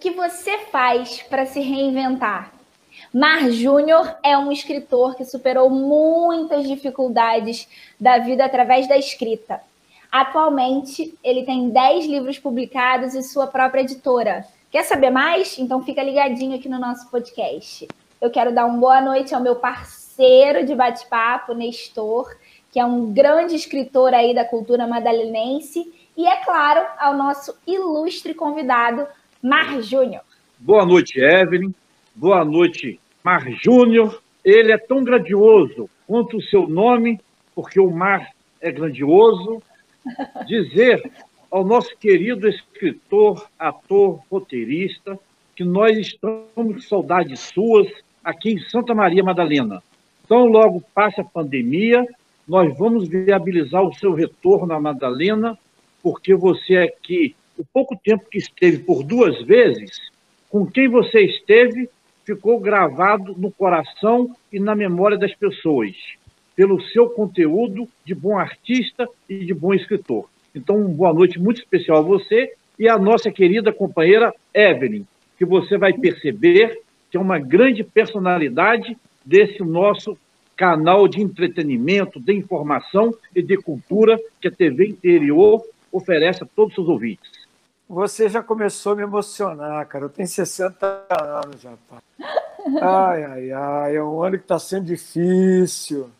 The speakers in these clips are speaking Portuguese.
que você faz para se reinventar? Mar Júnior é um escritor que superou muitas dificuldades da vida através da escrita. Atualmente, ele tem 10 livros publicados e sua própria editora. Quer saber mais? Então fica ligadinho aqui no nosso podcast. Eu quero dar uma boa noite ao meu parceiro de bate-papo, Nestor, que é um grande escritor aí da cultura madalenense, e é claro, ao nosso ilustre convidado, Mar Júnior. Boa noite, Evelyn. Boa noite, Mar Júnior. Ele é tão grandioso quanto o seu nome, porque o mar é grandioso. Dizer ao nosso querido escritor, ator, roteirista, que nós estamos com saudades suas aqui em Santa Maria Madalena. Então, logo passa a pandemia, nós vamos viabilizar o seu retorno à Madalena, porque você aqui o pouco tempo que esteve por duas vezes, com quem você esteve, ficou gravado no coração e na memória das pessoas, pelo seu conteúdo de bom artista e de bom escritor. Então, uma boa noite muito especial a você e a nossa querida companheira Evelyn, que você vai perceber que é uma grande personalidade desse nosso canal de entretenimento, de informação e de cultura que a TV Interior oferece a todos os seus ouvintes. Você já começou a me emocionar, cara. Eu tenho 60 anos já, pá. Ai, ai, ai. É um ano que está sendo difícil.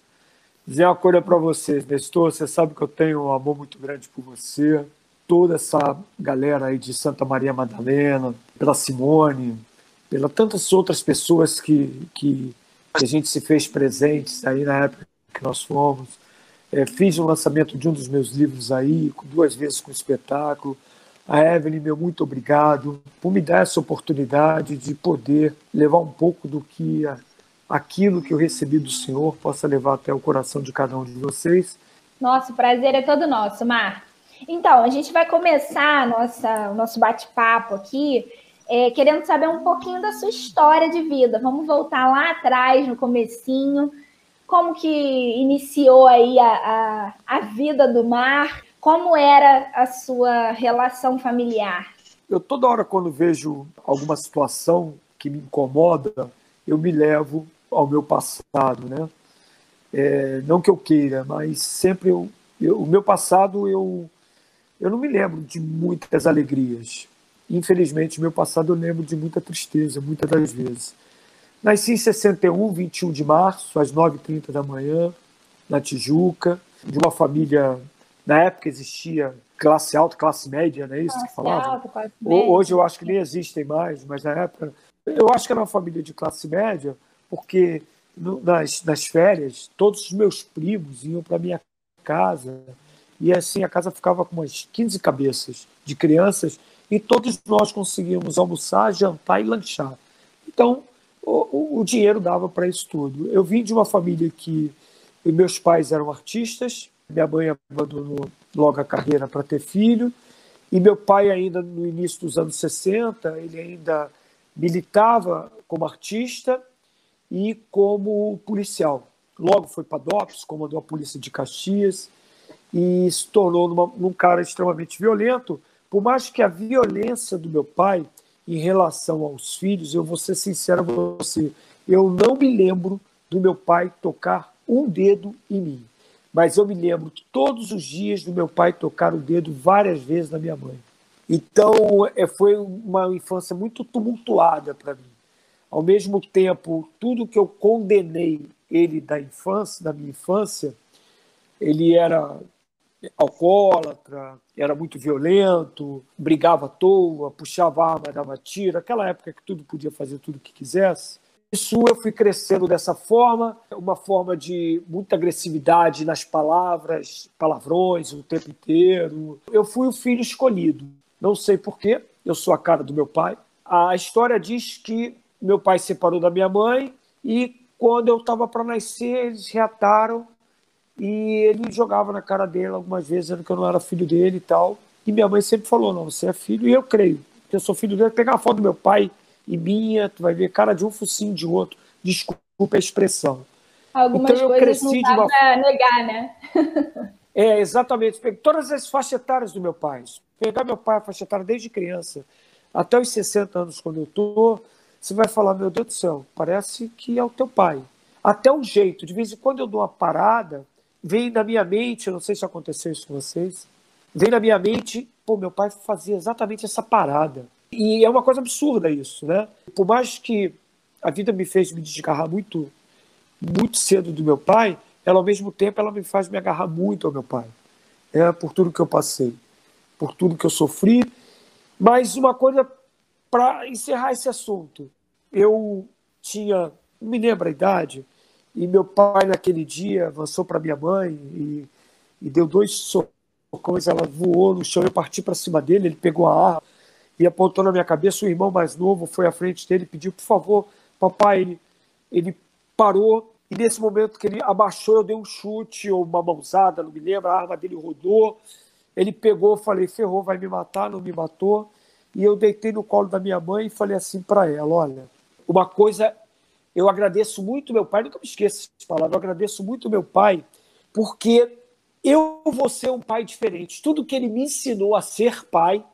Dizer uma coisa para vocês, Nestor. Você sabe que eu tenho um amor muito grande por você. Toda essa galera aí de Santa Maria Madalena, pela Simone, pela tantas outras pessoas que, que a gente se fez presentes aí na época que nós fomos. É, fiz o lançamento de um dos meus livros aí, duas vezes com espetáculo a Evelyn, meu muito obrigado por me dar essa oportunidade de poder levar um pouco do que aquilo que eu recebi do Senhor possa levar até o coração de cada um de vocês. Nossa, o prazer é todo nosso, Mar. Então, a gente vai começar nossa, o nosso bate-papo aqui é, querendo saber um pouquinho da sua história de vida. Vamos voltar lá atrás, no comecinho, como que iniciou aí a, a, a vida do Mar como era a sua relação familiar? Eu toda hora quando vejo alguma situação que me incomoda, eu me levo ao meu passado, né? É, não que eu queira, mas sempre eu, eu, o meu passado eu eu não me lembro de muitas alegrias. Infelizmente, meu passado eu lembro de muita tristeza, muitas das vezes. Nasci em 61, 21 de março, às 9h30 da manhã, na Tijuca, de uma família na época existia classe alta, classe média, não é isso classe que falava? Alta, classe média. Hoje eu acho que nem existem mais, mas na época eu acho que era uma família de classe média, porque nas, nas férias todos os meus primos iam para minha casa e assim a casa ficava com umas 15 cabeças de crianças e todos nós conseguíamos almoçar, jantar e lanchar. Então o, o dinheiro dava para isso tudo. Eu vim de uma família que meus pais eram artistas, minha mãe abandonou logo a carreira para ter filho. E meu pai, ainda no início dos anos 60, ele ainda militava como artista e como policial. Logo foi para DOPS, comandou a polícia de Caxias e se tornou numa, num cara extremamente violento. Por mais que a violência do meu pai em relação aos filhos, eu vou ser sincero com você, eu não me lembro do meu pai tocar um dedo em mim mas eu me lembro todos os dias do meu pai tocar o dedo várias vezes na minha mãe. Então, é, foi uma infância muito tumultuada para mim. Ao mesmo tempo, tudo que eu condenei ele da infância, da minha infância, ele era alcoólatra, era muito violento, brigava à toa, puxava arma, dava tiro, aquela época que tudo podia fazer tudo que quisesse. Isso eu fui crescendo dessa forma, uma forma de muita agressividade nas palavras, palavrões o tempo inteiro. Eu fui o filho escolhido. Não sei porquê, eu sou a cara do meu pai. A história diz que meu pai se separou da minha mãe e quando eu estava para nascer, eles reataram e ele jogava na cara dele algumas vezes, dizendo que eu não era filho dele e tal. E minha mãe sempre falou: não, você é filho, e eu creio, eu sou filho dele. Pegar a foto do meu pai e minha, tu vai ver cara de um focinho de outro. Desculpa a expressão. Algumas então, eu coisas cresci não dá uma... para negar, né? é, exatamente. Todas as faixas etárias do meu pai. Pegar meu pai, a faixa etária desde criança, até os 60 anos, quando eu estou, você vai falar: meu Deus do céu, parece que é o teu pai. Até o jeito, de vez em quando eu dou uma parada, vem na minha mente, eu não sei se aconteceu isso com vocês, vem na minha mente, pô, meu pai fazia exatamente essa parada. E é uma coisa absurda isso, né? Por mais que a vida me fez me desgarrar muito, muito cedo do meu pai, ela ao mesmo tempo ela me faz me agarrar muito ao meu pai, é por tudo que eu passei, por tudo que eu sofri. Mas uma coisa para encerrar esse assunto, eu tinha, não me lembro a idade, e meu pai naquele dia avançou para minha mãe e, e deu dois socões, ela voou no chão, eu parti para cima dele, ele pegou a arma e apontou na minha cabeça, o irmão mais novo foi à frente dele pediu, por favor, papai, ele, ele parou, e nesse momento que ele abaixou, eu dei um chute ou uma mãozada, não me lembro, a arma dele rodou, ele pegou, falei, ferrou, vai me matar, não me matou, e eu deitei no colo da minha mãe e falei assim para ela, olha, uma coisa, eu agradeço muito meu pai, nunca me esqueço de falar, eu agradeço muito meu pai, porque eu vou ser um pai diferente. Tudo que ele me ensinou a ser pai,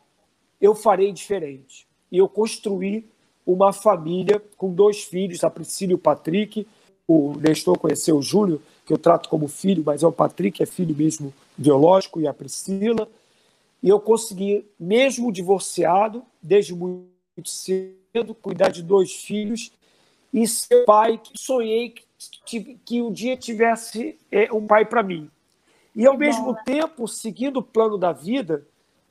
eu farei diferente. E eu construí uma família com dois filhos, a Priscila e o Patrick. O Nestor conheceu o Júlio, que eu trato como filho, mas é o Patrick, é filho mesmo biológico, e a Priscila. E eu consegui, mesmo divorciado, desde muito cedo, cuidar de dois filhos e ser pai que sonhei que, que um dia tivesse é, um pai para mim. E, ao mesmo tempo, seguindo o plano da vida,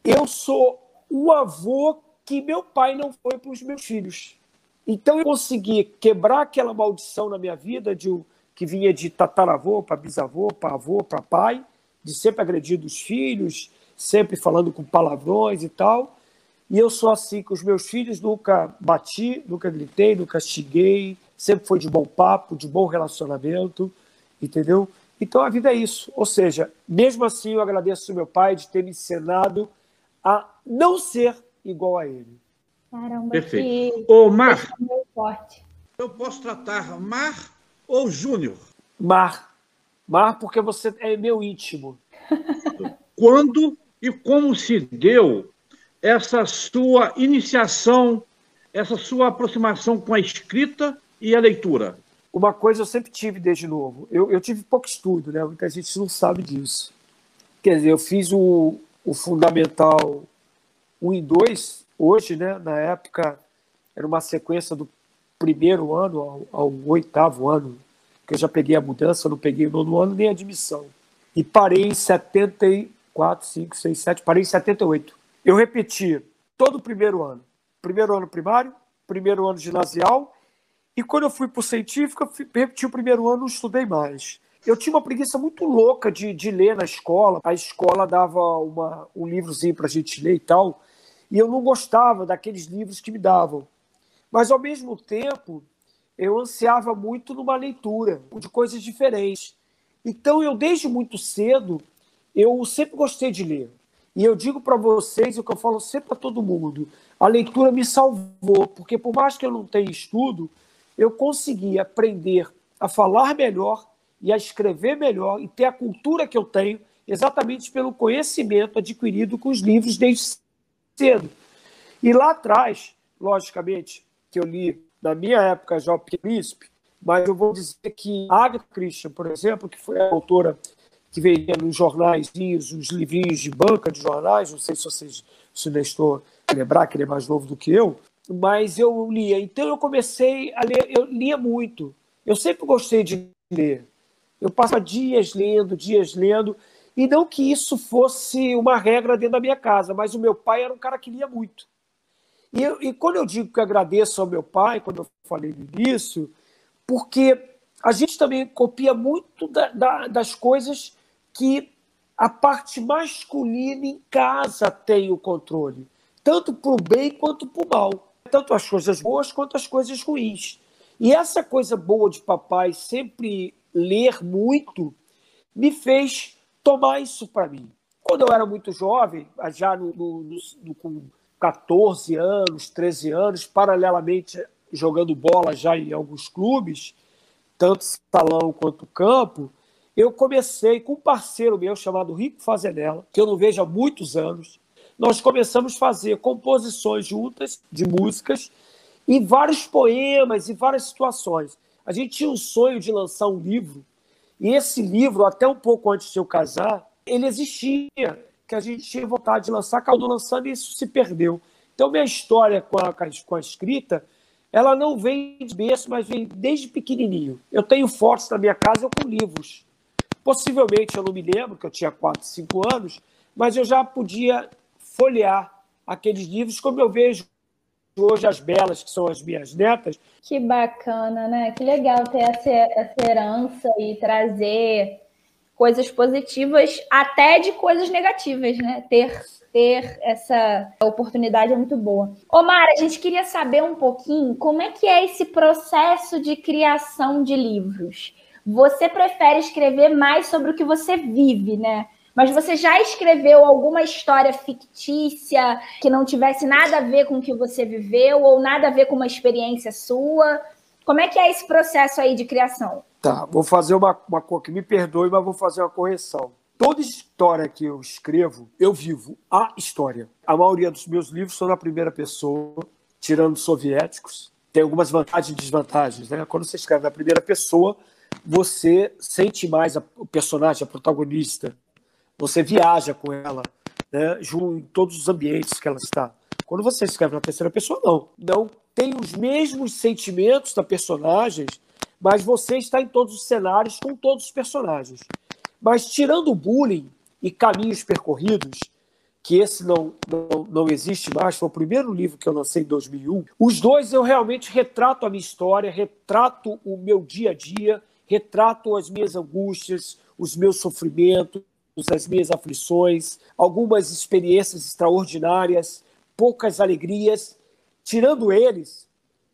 eu sou o avô que meu pai não foi para os meus filhos. Então eu consegui quebrar aquela maldição na minha vida de que vinha de tataravô para bisavô, para avô, para pai, de sempre agredir os filhos, sempre falando com palavrões e tal. E eu sou assim com os meus filhos, nunca bati, nunca gritei, nunca xinguei, sempre foi de bom papo, de bom relacionamento, entendeu? Então a vida é isso. Ou seja, mesmo assim eu agradeço ao meu pai de ter me ensinado a não ser igual a ele. Caramba, Perfeito. Que... Ô, Mar, eu posso tratar Mar ou Júnior? Mar. Mar, porque você é meu íntimo. Quando e como se deu essa sua iniciação, essa sua aproximação com a escrita e a leitura? Uma coisa eu sempre tive desde novo. Eu, eu tive pouco estudo, né? Muita gente não sabe disso. Quer dizer, eu fiz o, o Fundamental 1 e 2, hoje, né, na época, era uma sequência do primeiro ano ao, ao, oitavo ano, que eu já peguei a mudança, não peguei o nono ano nem a admissão. E parei em 74, 5, 6, 7, parei em 78. Eu repeti todo o primeiro ano. Primeiro ano primário, primeiro ano ginasial, e quando eu fui para o científico, repeti o primeiro ano, não estudei mais. Eu tinha uma preguiça muito louca de, de ler na escola. A escola dava uma, um livrozinho para a gente ler e tal, e eu não gostava daqueles livros que me davam. Mas, ao mesmo tempo, eu ansiava muito numa leitura de coisas diferentes. Então, eu, desde muito cedo, eu sempre gostei de ler. E eu digo para vocês o que eu falo sempre para todo mundo: a leitura me salvou, porque por mais que eu não tenha estudo, eu consegui aprender a falar melhor e a escrever melhor e ter a cultura que eu tenho exatamente pelo conhecimento adquirido com os livros desde cedo. E lá atrás, logicamente, que eu li na minha época já o Príncipe, mas eu vou dizer que Agatha Christian, por exemplo, que foi a autora que veio nos jornais, os livrinhos de banca de jornais, não sei se vocês, se o Nestor lembrar, que ele é mais novo do que eu, mas eu lia. Então eu comecei a ler, eu lia muito. Eu sempre gostei de ler. Eu passava dias lendo, dias lendo, e não que isso fosse uma regra dentro da minha casa, mas o meu pai era um cara que lia muito. E, eu, e quando eu digo que agradeço ao meu pai, quando eu falei no início, porque a gente também copia muito da, da, das coisas que a parte masculina em casa tem o controle, tanto para o bem quanto para o mal, tanto as coisas boas quanto as coisas ruins. E essa coisa boa de papai sempre ler muito, me fez tomar isso para mim. Quando eu era muito jovem, já no, no, no, com 14 anos, 13 anos, paralelamente jogando bola já em alguns clubes, tanto salão quanto campo, eu comecei com um parceiro meu chamado Rico Fazenella, que eu não vejo há muitos anos. nós começamos a fazer composições juntas de músicas e vários poemas e várias situações. A gente tinha um sonho de lançar um livro, e esse livro, até um pouco antes de eu casar, ele existia, que a gente tinha vontade de lançar, acabou lançando e isso se perdeu. Então, minha história com a, com a escrita, ela não vem de berço, mas vem desde pequenininho. Eu tenho fotos na minha casa com livros. Possivelmente, eu não me lembro, que eu tinha 4, 5 anos, mas eu já podia folhear aqueles livros como eu vejo hoje as belas, que são as minhas netas. Que bacana, né? Que legal ter essa, essa herança e trazer coisas positivas, até de coisas negativas, né? Ter, ter essa oportunidade é muito boa. Omar, a gente queria saber um pouquinho como é que é esse processo de criação de livros. Você prefere escrever mais sobre o que você vive, né? Mas você já escreveu alguma história fictícia que não tivesse nada a ver com o que você viveu ou nada a ver com uma experiência sua? Como é que é esse processo aí de criação? Tá, vou fazer uma, uma que me perdoe, mas vou fazer uma correção. Toda história que eu escrevo, eu vivo a história. A maioria dos meus livros são na primeira pessoa, tirando soviéticos. Tem algumas vantagens e desvantagens. Né? Quando você escreve na primeira pessoa, você sente mais o personagem, a protagonista, você viaja com ela, né, em todos os ambientes que ela está. Quando você escreve na terceira pessoa, não. Não tem os mesmos sentimentos da personagem, mas você está em todos os cenários com todos os personagens. Mas tirando o bullying e caminhos percorridos, que esse não, não, não existe mais, foi o primeiro livro que eu lancei em 2001, os dois eu realmente retrato a minha história, retrato o meu dia a dia, retrato as minhas angústias, os meus sofrimentos, as minhas aflições, algumas experiências extraordinárias, poucas alegrias. Tirando eles,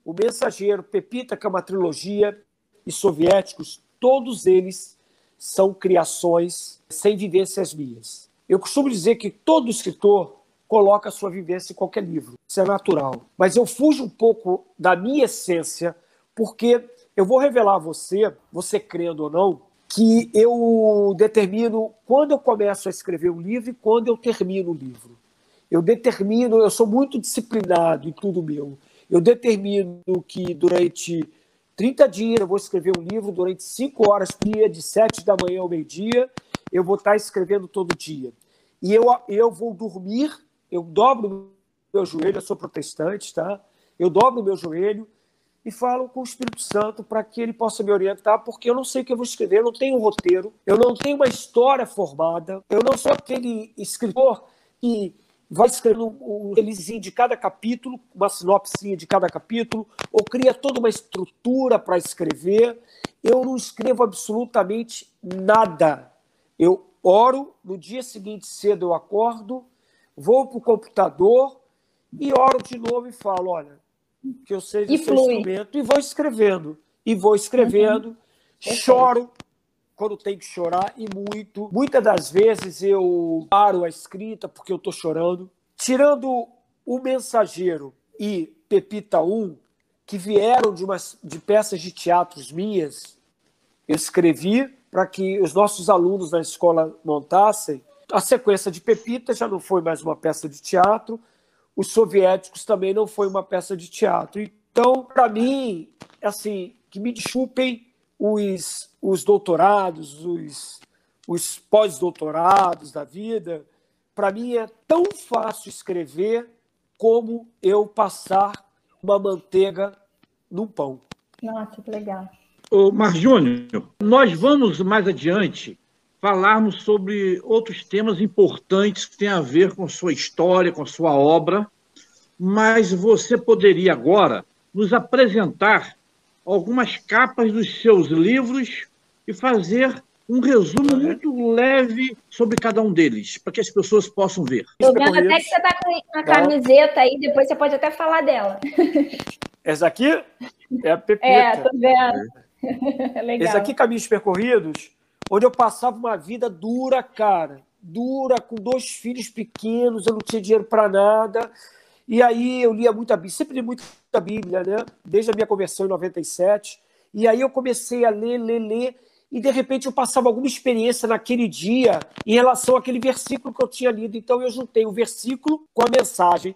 o Mensageiro, Pepita, que é uma trilogia, e Soviéticos, todos eles são criações sem vivências minhas. Eu costumo dizer que todo escritor coloca a sua vivência em qualquer livro, isso é natural. Mas eu fujo um pouco da minha essência, porque eu vou revelar a você, você crendo ou não, que eu determino quando eu começo a escrever um livro e quando eu termino o livro. Eu determino, eu sou muito disciplinado em tudo meu. Eu determino que durante 30 dias eu vou escrever um livro, durante 5 horas por dia, de 7 da manhã ao meio-dia, eu vou estar escrevendo todo dia. E eu, eu vou dormir, eu dobro meu joelho, eu sou protestante, tá? Eu dobro meu joelho, e falo com o Espírito Santo para que ele possa me orientar, porque eu não sei o que eu vou escrever, eu não tenho um roteiro, eu não tenho uma história formada, eu não sou aquele escritor que vai escrever um releasinho de cada capítulo, uma sinopse de cada capítulo, ou cria toda uma estrutura para escrever. Eu não escrevo absolutamente nada. Eu oro, no dia seguinte cedo eu acordo, vou para o computador e oro de novo e falo: olha, que eu seu flui. instrumento e vou escrevendo, e vou escrevendo, uhum. choro quando tem que chorar e muito. Muitas das vezes eu paro a escrita porque eu estou chorando. Tirando o Mensageiro e Pepita 1, que vieram de, umas, de peças de teatros minhas, eu escrevi para que os nossos alunos na escola montassem. A sequência de Pepita já não foi mais uma peça de teatro, os soviéticos também não foi uma peça de teatro. Então, para mim, assim, que me desculpem os, os doutorados, os, os pós-doutorados da vida, para mim é tão fácil escrever como eu passar uma manteiga num pão. Nossa, que legal. Ô, Mar Júnior, nós vamos mais adiante falarmos sobre outros temas importantes que têm a ver com sua história, com sua obra, mas você poderia agora nos apresentar algumas capas dos seus livros e fazer um resumo muito leve sobre cada um deles, para que as pessoas possam ver. Estou vendo até que você está com a camiseta aí, depois você pode até falar dela. Essa aqui é a Pepita. É, tô vendo. Legal. Esse aqui, Caminhos Percorridos, onde eu passava uma vida dura, cara. Dura, com dois filhos pequenos, eu não tinha dinheiro para nada. E aí eu lia muita Bíblia, sempre li muita Bíblia, né? Desde a minha conversão em 97. E aí eu comecei a ler, ler, ler. e de repente eu passava alguma experiência naquele dia em relação àquele versículo que eu tinha lido. Então eu juntei o versículo com a mensagem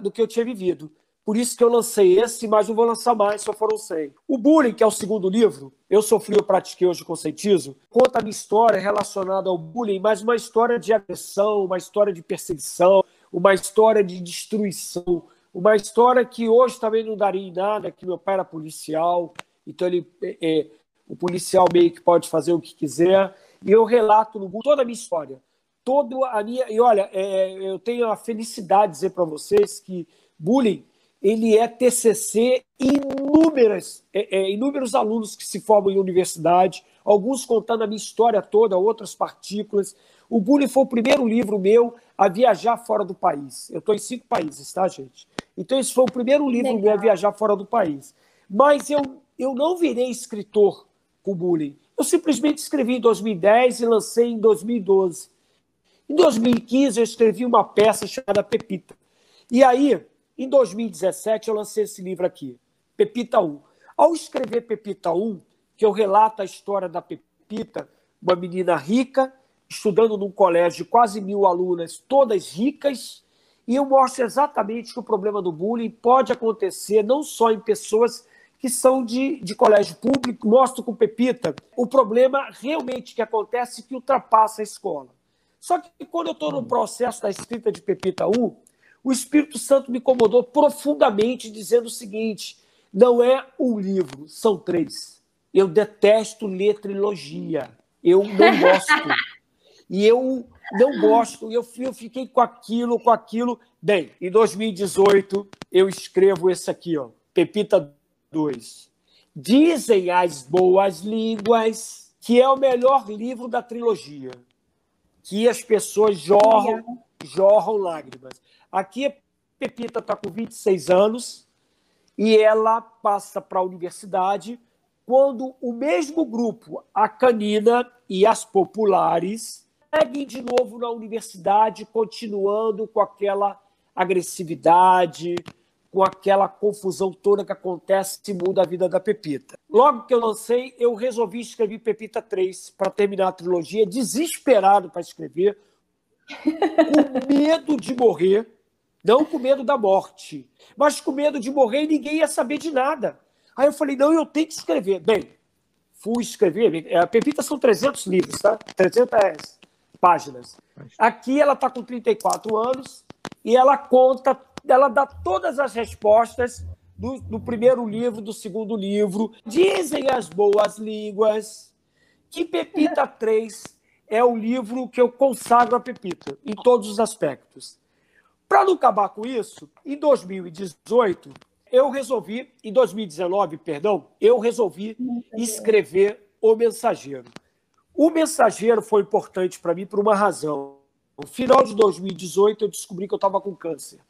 do que eu tinha vivido. Por isso que eu lancei esse, mas não vou lançar mais, só foram 100. O Bullying, que é o segundo livro, Eu Sofri, Eu Pratiquei Hoje Conscientizo, conta a minha história relacionada ao bullying, mas uma história de agressão, uma história de perseguição, uma história de destruição, uma história que hoje também não daria em nada, que meu pai era policial, então ele, é, é o policial meio que pode fazer o que quiser, e eu relato no toda a minha história, toda a minha... E olha, é, eu tenho a felicidade de dizer para vocês que bullying ele é TCC inúmeras, é, é, inúmeros alunos que se formam em universidade, alguns contando a minha história toda, outras partículas. O Bullying foi o primeiro livro meu a viajar fora do país. Eu estou em cinco países, tá, gente? Então, esse foi o primeiro livro Legal. meu a viajar fora do país. Mas eu, eu não virei escritor com Bullying. Eu simplesmente escrevi em 2010 e lancei em 2012. Em 2015, eu escrevi uma peça chamada Pepita. E aí, em 2017, eu lancei esse livro aqui, Pepita 1. Ao escrever Pepita 1, que eu relato a história da Pepita, uma menina rica, estudando num colégio de quase mil alunas, todas ricas, e eu mostro exatamente que o problema do bullying pode acontecer não só em pessoas que são de, de colégio público, mostro com Pepita o problema realmente que acontece que ultrapassa a escola. Só que quando eu estou no processo da escrita de Pepita 1, o Espírito Santo me incomodou profundamente, dizendo o seguinte: não é um livro, são três. Eu detesto ler trilogia. Eu não gosto. e eu não gosto. Eu, eu fiquei com aquilo, com aquilo. Bem, em 2018, eu escrevo esse aqui, ó, Pepita 2. Dizem as boas línguas que é o melhor livro da trilogia. Que as pessoas jorram, jorram lágrimas. Aqui a Pepita está com 26 anos e ela passa para a universidade quando o mesmo grupo, a Canina e as Populares, seguem de novo na universidade, continuando com aquela agressividade, com aquela confusão toda que acontece e muda a vida da Pepita. Logo que eu lancei, eu resolvi escrever Pepita 3 para terminar a trilogia, desesperado para escrever, com medo de morrer, não com medo da morte, mas com medo de morrer e ninguém ia saber de nada. Aí eu falei, não, eu tenho que escrever. Bem, fui escrever. A Pepita são 300 livros, tá? 300 páginas. Aqui ela está com 34 anos e ela conta, ela dá todas as respostas do, do primeiro livro, do segundo livro. Dizem as boas línguas que Pepita 3 é o livro que eu consagro a Pepita, em todos os aspectos. Para não acabar com isso, em 2018, eu resolvi, em 2019, perdão, eu resolvi escrever O Mensageiro. O Mensageiro foi importante para mim por uma razão. No final de 2018, eu descobri que eu estava com câncer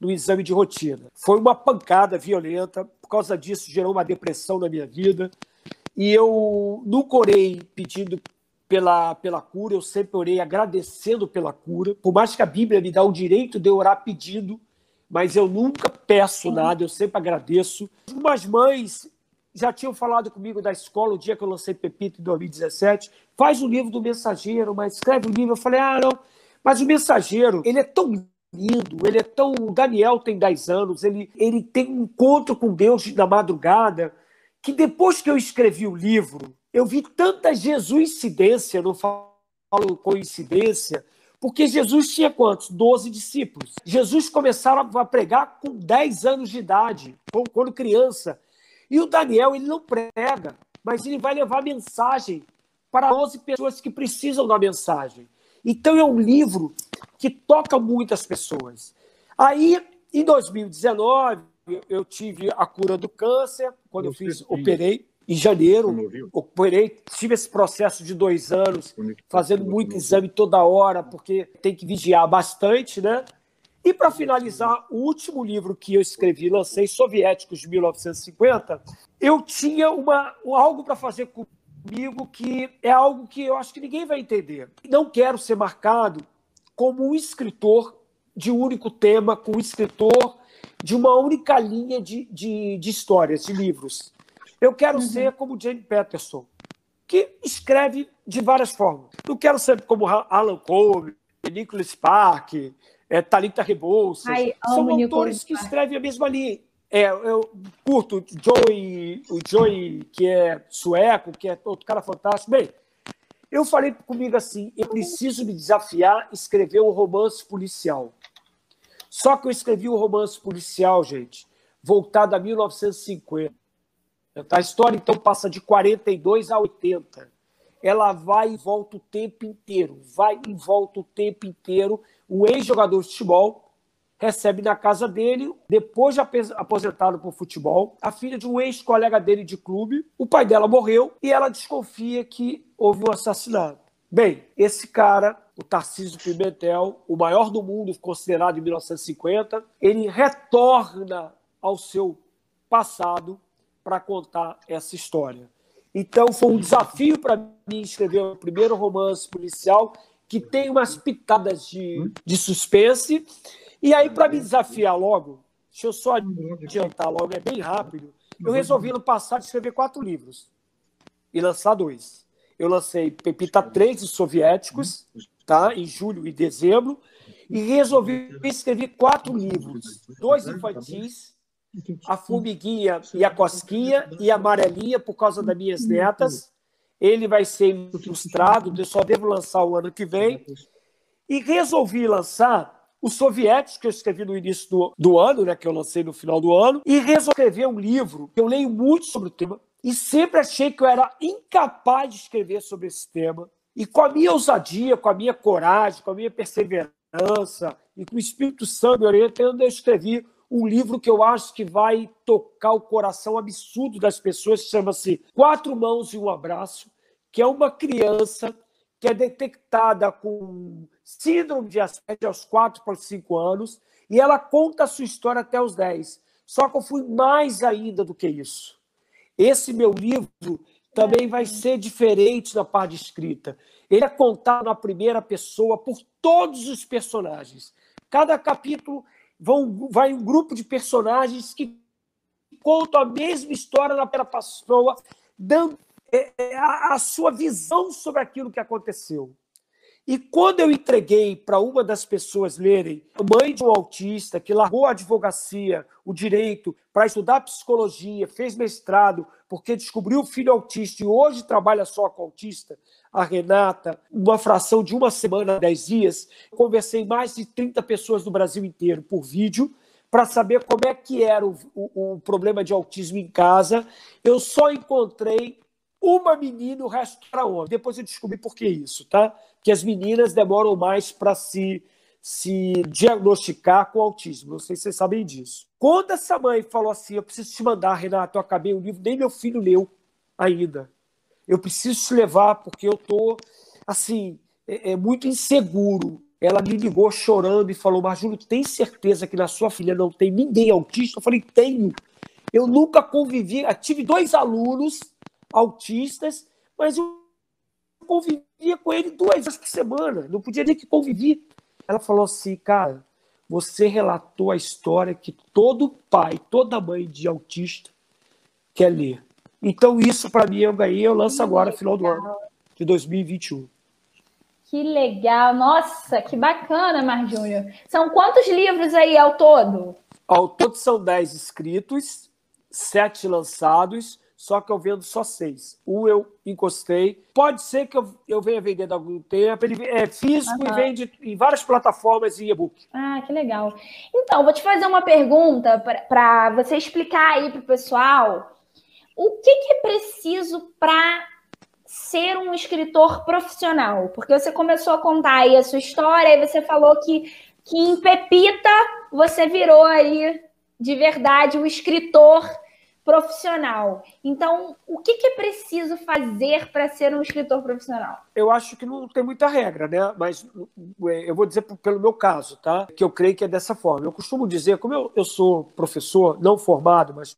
no exame de rotina. Foi uma pancada violenta, por causa disso gerou uma depressão na minha vida. E eu nunca orei pedindo pela, pela cura, eu sempre orei agradecendo pela cura, por mais que a Bíblia me dá o direito de orar pedindo, mas eu nunca peço nada, eu sempre agradeço. Algumas mães já tinham falado comigo da escola o dia que eu lancei Pepito em 2017, faz o livro do mensageiro, mas escreve o livro. Eu falei, ah, não, mas o mensageiro, ele é tão lindo, ele é tão. O Daniel tem 10 anos, ele, ele tem um encontro com Deus na madrugada, que depois que eu escrevi o livro, eu vi tanta Jesuicidência, não falo coincidência, porque Jesus tinha quantos? Doze discípulos. Jesus começaram a pregar com 10 anos de idade, quando criança. E o Daniel, ele não prega, mas ele vai levar mensagem para 11 pessoas que precisam da mensagem. Então é um livro que toca muitas pessoas. Aí, em 2019, eu tive a cura do câncer, quando eu fiz, operei em janeiro, operei, tive esse processo de dois anos, fazendo muito exame toda hora, porque tem que vigiar bastante, né? E para finalizar, o último livro que eu escrevi, lancei, Soviéticos de 1950, eu tinha uma, algo para fazer comigo que é algo que eu acho que ninguém vai entender. Não quero ser marcado como um escritor de um único tema, como um escritor de uma única linha de, de, de histórias, de livros. Eu quero uhum. ser como Jane Patterson. que escreve de várias formas. Não quero ser como Alan Cole, Nicholas Spark, é, Thalita Rebouças. Ai, São autores que escrevem a mesma linha. É, eu curto o Joey, o Joey, que é sueco, que é outro cara fantástico. Bem, eu falei comigo assim: eu preciso me desafiar escrever um romance policial. Só que eu escrevi um romance policial, gente, voltado a 1950. A história, então, passa de 42 a 80. Ela vai e volta o tempo inteiro, vai e volta o tempo inteiro. O ex-jogador de futebol recebe na casa dele, depois de aposentado por futebol, a filha de um ex-colega dele de clube. O pai dela morreu e ela desconfia que houve um assassinato. Bem, esse cara, o Tarcísio Pimentel, o maior do mundo, considerado em 1950, ele retorna ao seu passado para contar essa história. Então foi um desafio para mim escrever o primeiro romance policial que tem umas pitadas de, de suspense e aí, para me desafiar logo, deixa eu só adiantar logo, é bem rápido. Eu resolvi no passado escrever quatro livros e lançar dois. Eu lancei Pepita 3 de Soviéticos, tá? em julho e dezembro, e resolvi escrever quatro livros: dois infantis, A Formiguinha e a Cosquinha, e a Amarelinha, por causa das minhas netas. Ele vai ser ilustrado, eu só devo lançar o ano que vem. E resolvi lançar os soviéticos, que eu escrevi no início do, do ano, né, que eu lancei no final do ano, e resolvi escrever um livro que eu leio muito sobre o tema e sempre achei que eu era incapaz de escrever sobre esse tema. E com a minha ousadia, com a minha coragem, com a minha perseverança e com o Espírito Santo me orientando, eu escrevi um livro que eu acho que vai tocar o coração absurdo das pessoas, que chama-se Quatro Mãos e um Abraço, que é uma criança que é detectada com síndrome de Asperger aos 4 para 5 anos, e ela conta a sua história até os 10. Só que eu fui mais ainda do que isso. Esse meu livro também vai ser diferente na parte escrita. Ele é contado na primeira pessoa por todos os personagens. Cada capítulo vão, vai um grupo de personagens que contam a mesma história primeira pessoa, dando é, é, a, a sua visão sobre aquilo que aconteceu. E quando eu entreguei para uma das pessoas lerem, mãe de um autista que largou a advocacia, o direito, para estudar psicologia, fez mestrado, porque descobriu o filho autista e hoje trabalha só com autista, a Renata, uma fração de uma semana, dez dias, conversei mais de 30 pessoas do Brasil inteiro por vídeo para saber como é que era o, o, o problema de autismo em casa. Eu só encontrei uma menina, o resto para homem. Depois eu descobri por que isso, tá? Que as meninas demoram mais para se, se diagnosticar com autismo. Não sei se vocês sabem disso. Quando essa mãe falou assim: Eu preciso te mandar, Renato, eu acabei o livro, nem meu filho leu ainda. Eu preciso te levar porque eu tô assim, é, é muito inseguro. Ela me ligou chorando e falou: Mas Júlio, tem certeza que na sua filha não tem ninguém autista? Eu falei: Tenho. Eu nunca convivi. Eu tive dois alunos autistas, mas eu convivia com ele duas vezes por semana, não podia nem que convivi. Ela falou assim, cara, você relatou a história que todo pai, toda mãe de autista quer ler. Então, isso para mim eu ganhei, eu lanço agora, final do ano de 2021. Que legal, nossa, que bacana, Mar Júnior. São quantos livros aí ao todo? Ao todo são dez escritos, sete lançados, só que eu vendo só seis. Um eu encostei. Pode ser que eu, eu venha vendendo há algum tempo. Ele é físico uhum. e vende em várias plataformas e e-book. Ah, que legal. Então, vou te fazer uma pergunta para você explicar aí para o pessoal o que, que é preciso para ser um escritor profissional? Porque você começou a contar aí a sua história e você falou que, que em Pepita você virou aí de verdade o escritor profissional. Então, o que, que é preciso fazer para ser um escritor profissional? Eu acho que não tem muita regra, né? Mas é, eu vou dizer pelo meu caso, tá? Que eu creio que é dessa forma. Eu costumo dizer, como eu, eu sou professor, não formado, mas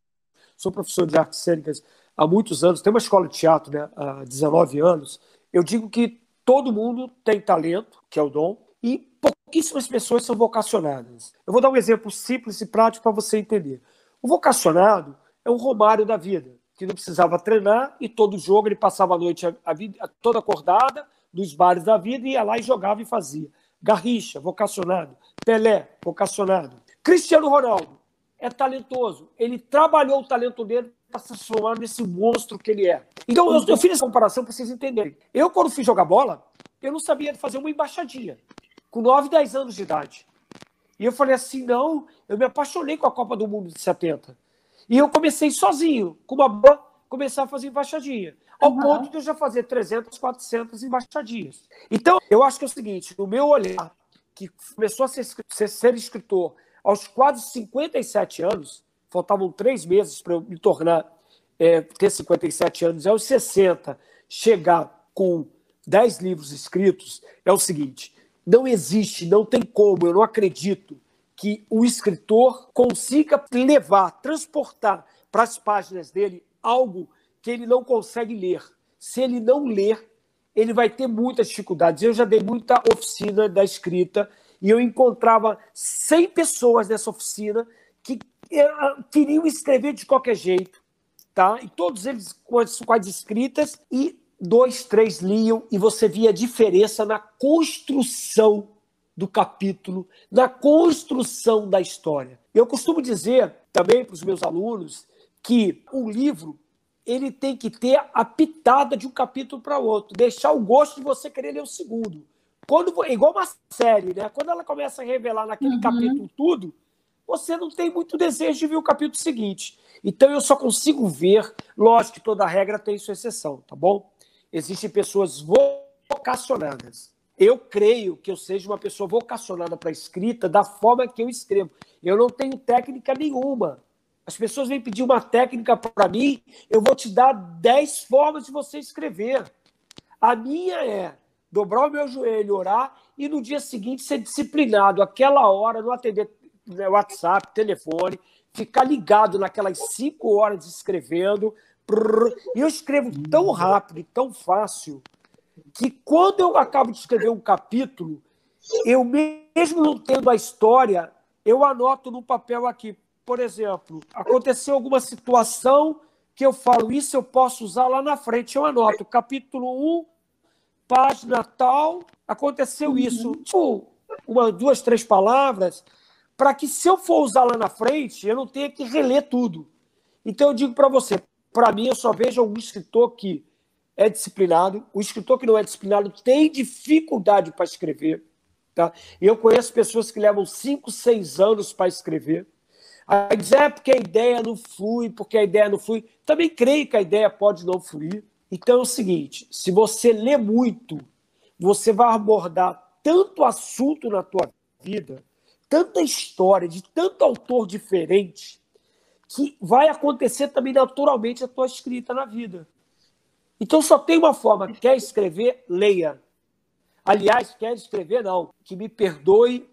sou professor de artes cênicas há muitos anos, tenho uma escola de teatro né, há 19 anos, eu digo que todo mundo tem talento, que é o dom, e pouquíssimas pessoas são vocacionadas. Eu vou dar um exemplo simples e prático para você entender. O vocacionado é o Romário da vida. que não precisava treinar e todo jogo ele passava a noite a, a toda acordada nos bares da vida ia lá e jogava e fazia. Garrincha, vocacionado. Pelé, vocacionado. Cristiano Ronaldo é talentoso. Ele trabalhou o talento dele para se transformar nesse monstro que ele é. Então, eu, eu fiz essa comparação para vocês entenderem. Eu, quando fui jogar bola, eu não sabia fazer uma embaixadinha. Com 9, 10 anos de idade. E eu falei assim: não, eu me apaixonei com a Copa do Mundo de 70. E eu comecei sozinho, com uma boa, começar a fazer embaixadinha. Ao uhum. ponto de eu já fazer 300, 400 embaixadinhas. Então, eu acho que é o seguinte: no meu olhar, que começou a ser, ser, ser escritor aos quase 57 anos, faltavam três meses para eu me tornar, é, ter 57 anos, aos 60, chegar com 10 livros escritos, é o seguinte: não existe, não tem como, eu não acredito que o escritor consiga levar, transportar para as páginas dele algo que ele não consegue ler. Se ele não ler, ele vai ter muitas dificuldades. Eu já dei muita oficina da escrita e eu encontrava 100 pessoas nessa oficina que queriam escrever de qualquer jeito, tá? E todos eles com as, com as escritas e dois, três liam e você via a diferença na construção do capítulo, na construção da história. Eu costumo dizer também para os meus alunos que um livro ele tem que ter a pitada de um capítulo para outro, deixar o gosto de você querer ler o segundo. Quando igual uma série, né? Quando ela começa a revelar naquele uhum. capítulo tudo, você não tem muito desejo de ver o capítulo seguinte. Então eu só consigo ver, lógico que toda regra tem sua exceção, tá bom? Existem pessoas vocacionadas eu creio que eu seja uma pessoa vocacionada para a escrita da forma que eu escrevo. Eu não tenho técnica nenhuma. As pessoas vêm pedir uma técnica para mim, eu vou te dar dez formas de você escrever. A minha é dobrar o meu joelho, orar e no dia seguinte ser disciplinado. Aquela hora, não atender né, WhatsApp, telefone, ficar ligado naquelas cinco horas escrevendo. E eu escrevo tão rápido e tão fácil que quando eu acabo de escrever um capítulo, eu mesmo não tendo a história, eu anoto no papel aqui. Por exemplo, aconteceu alguma situação que eu falo, isso eu posso usar lá na frente. Eu anoto, capítulo 1, página tal, aconteceu isso. Tipo, uma, duas, três palavras, para que se eu for usar lá na frente, eu não tenha que reler tudo. Então eu digo para você, para mim eu só vejo um escritor que é disciplinado. O escritor que não é disciplinado tem dificuldade para escrever. Tá? Eu conheço pessoas que levam 5, 6 anos para escrever. Aí diz, é porque a ideia não flui, porque a ideia não flui. Também creio que a ideia pode não fluir. Então é o seguinte: se você lê muito, você vai abordar tanto assunto na tua vida, tanta história de tanto autor diferente, que vai acontecer também naturalmente a tua escrita na vida. Então só tem uma forma: quer escrever, leia. Aliás, quer escrever, não. Que me perdoe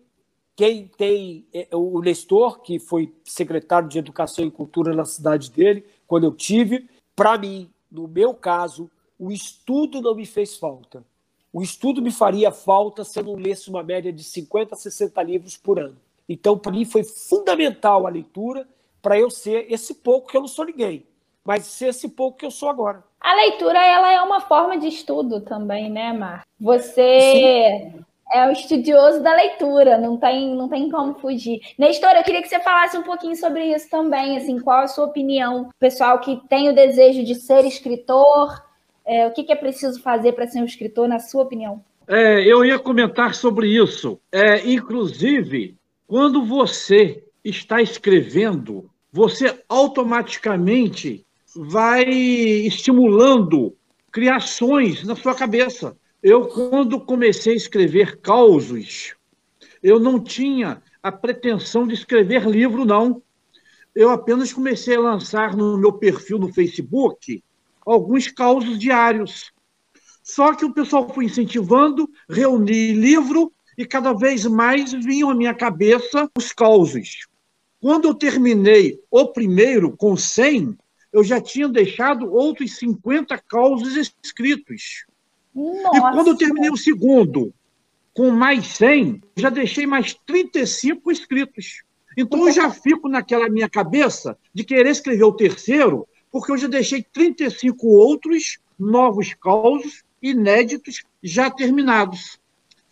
quem tem é, o Nestor, que foi secretário de Educação e Cultura na cidade dele, quando eu tive. Para mim, no meu caso, o estudo não me fez falta. O estudo me faria falta se eu não lesse uma média de 50 a 60 livros por ano. Então, para mim, foi fundamental a leitura para eu ser esse pouco que eu não sou ninguém, mas ser esse pouco que eu sou agora. A leitura ela é uma forma de estudo também, né, Mar? Você Sim. é o estudioso da leitura, não tem, não tem como fugir. Nestor, eu queria que você falasse um pouquinho sobre isso também, assim, qual a sua opinião, pessoal que tem o desejo de ser escritor, é, o que, que, é preciso fazer para ser um escritor, na sua opinião? É, eu ia comentar sobre isso. É, inclusive, quando você está escrevendo, você automaticamente vai estimulando criações na sua cabeça. Eu, quando comecei a escrever causos, eu não tinha a pretensão de escrever livro, não. Eu apenas comecei a lançar no meu perfil no Facebook alguns causos diários. Só que o pessoal foi incentivando, reuni livro e cada vez mais vinham à minha cabeça os causos. Quando eu terminei o primeiro com 100, eu já tinha deixado outros 50 causos escritos. Nossa. E quando eu terminei o segundo, com mais 100, já deixei mais 35 escritos. Então eu já fico naquela minha cabeça de querer escrever o terceiro, porque eu já deixei 35 outros novos causos inéditos já terminados.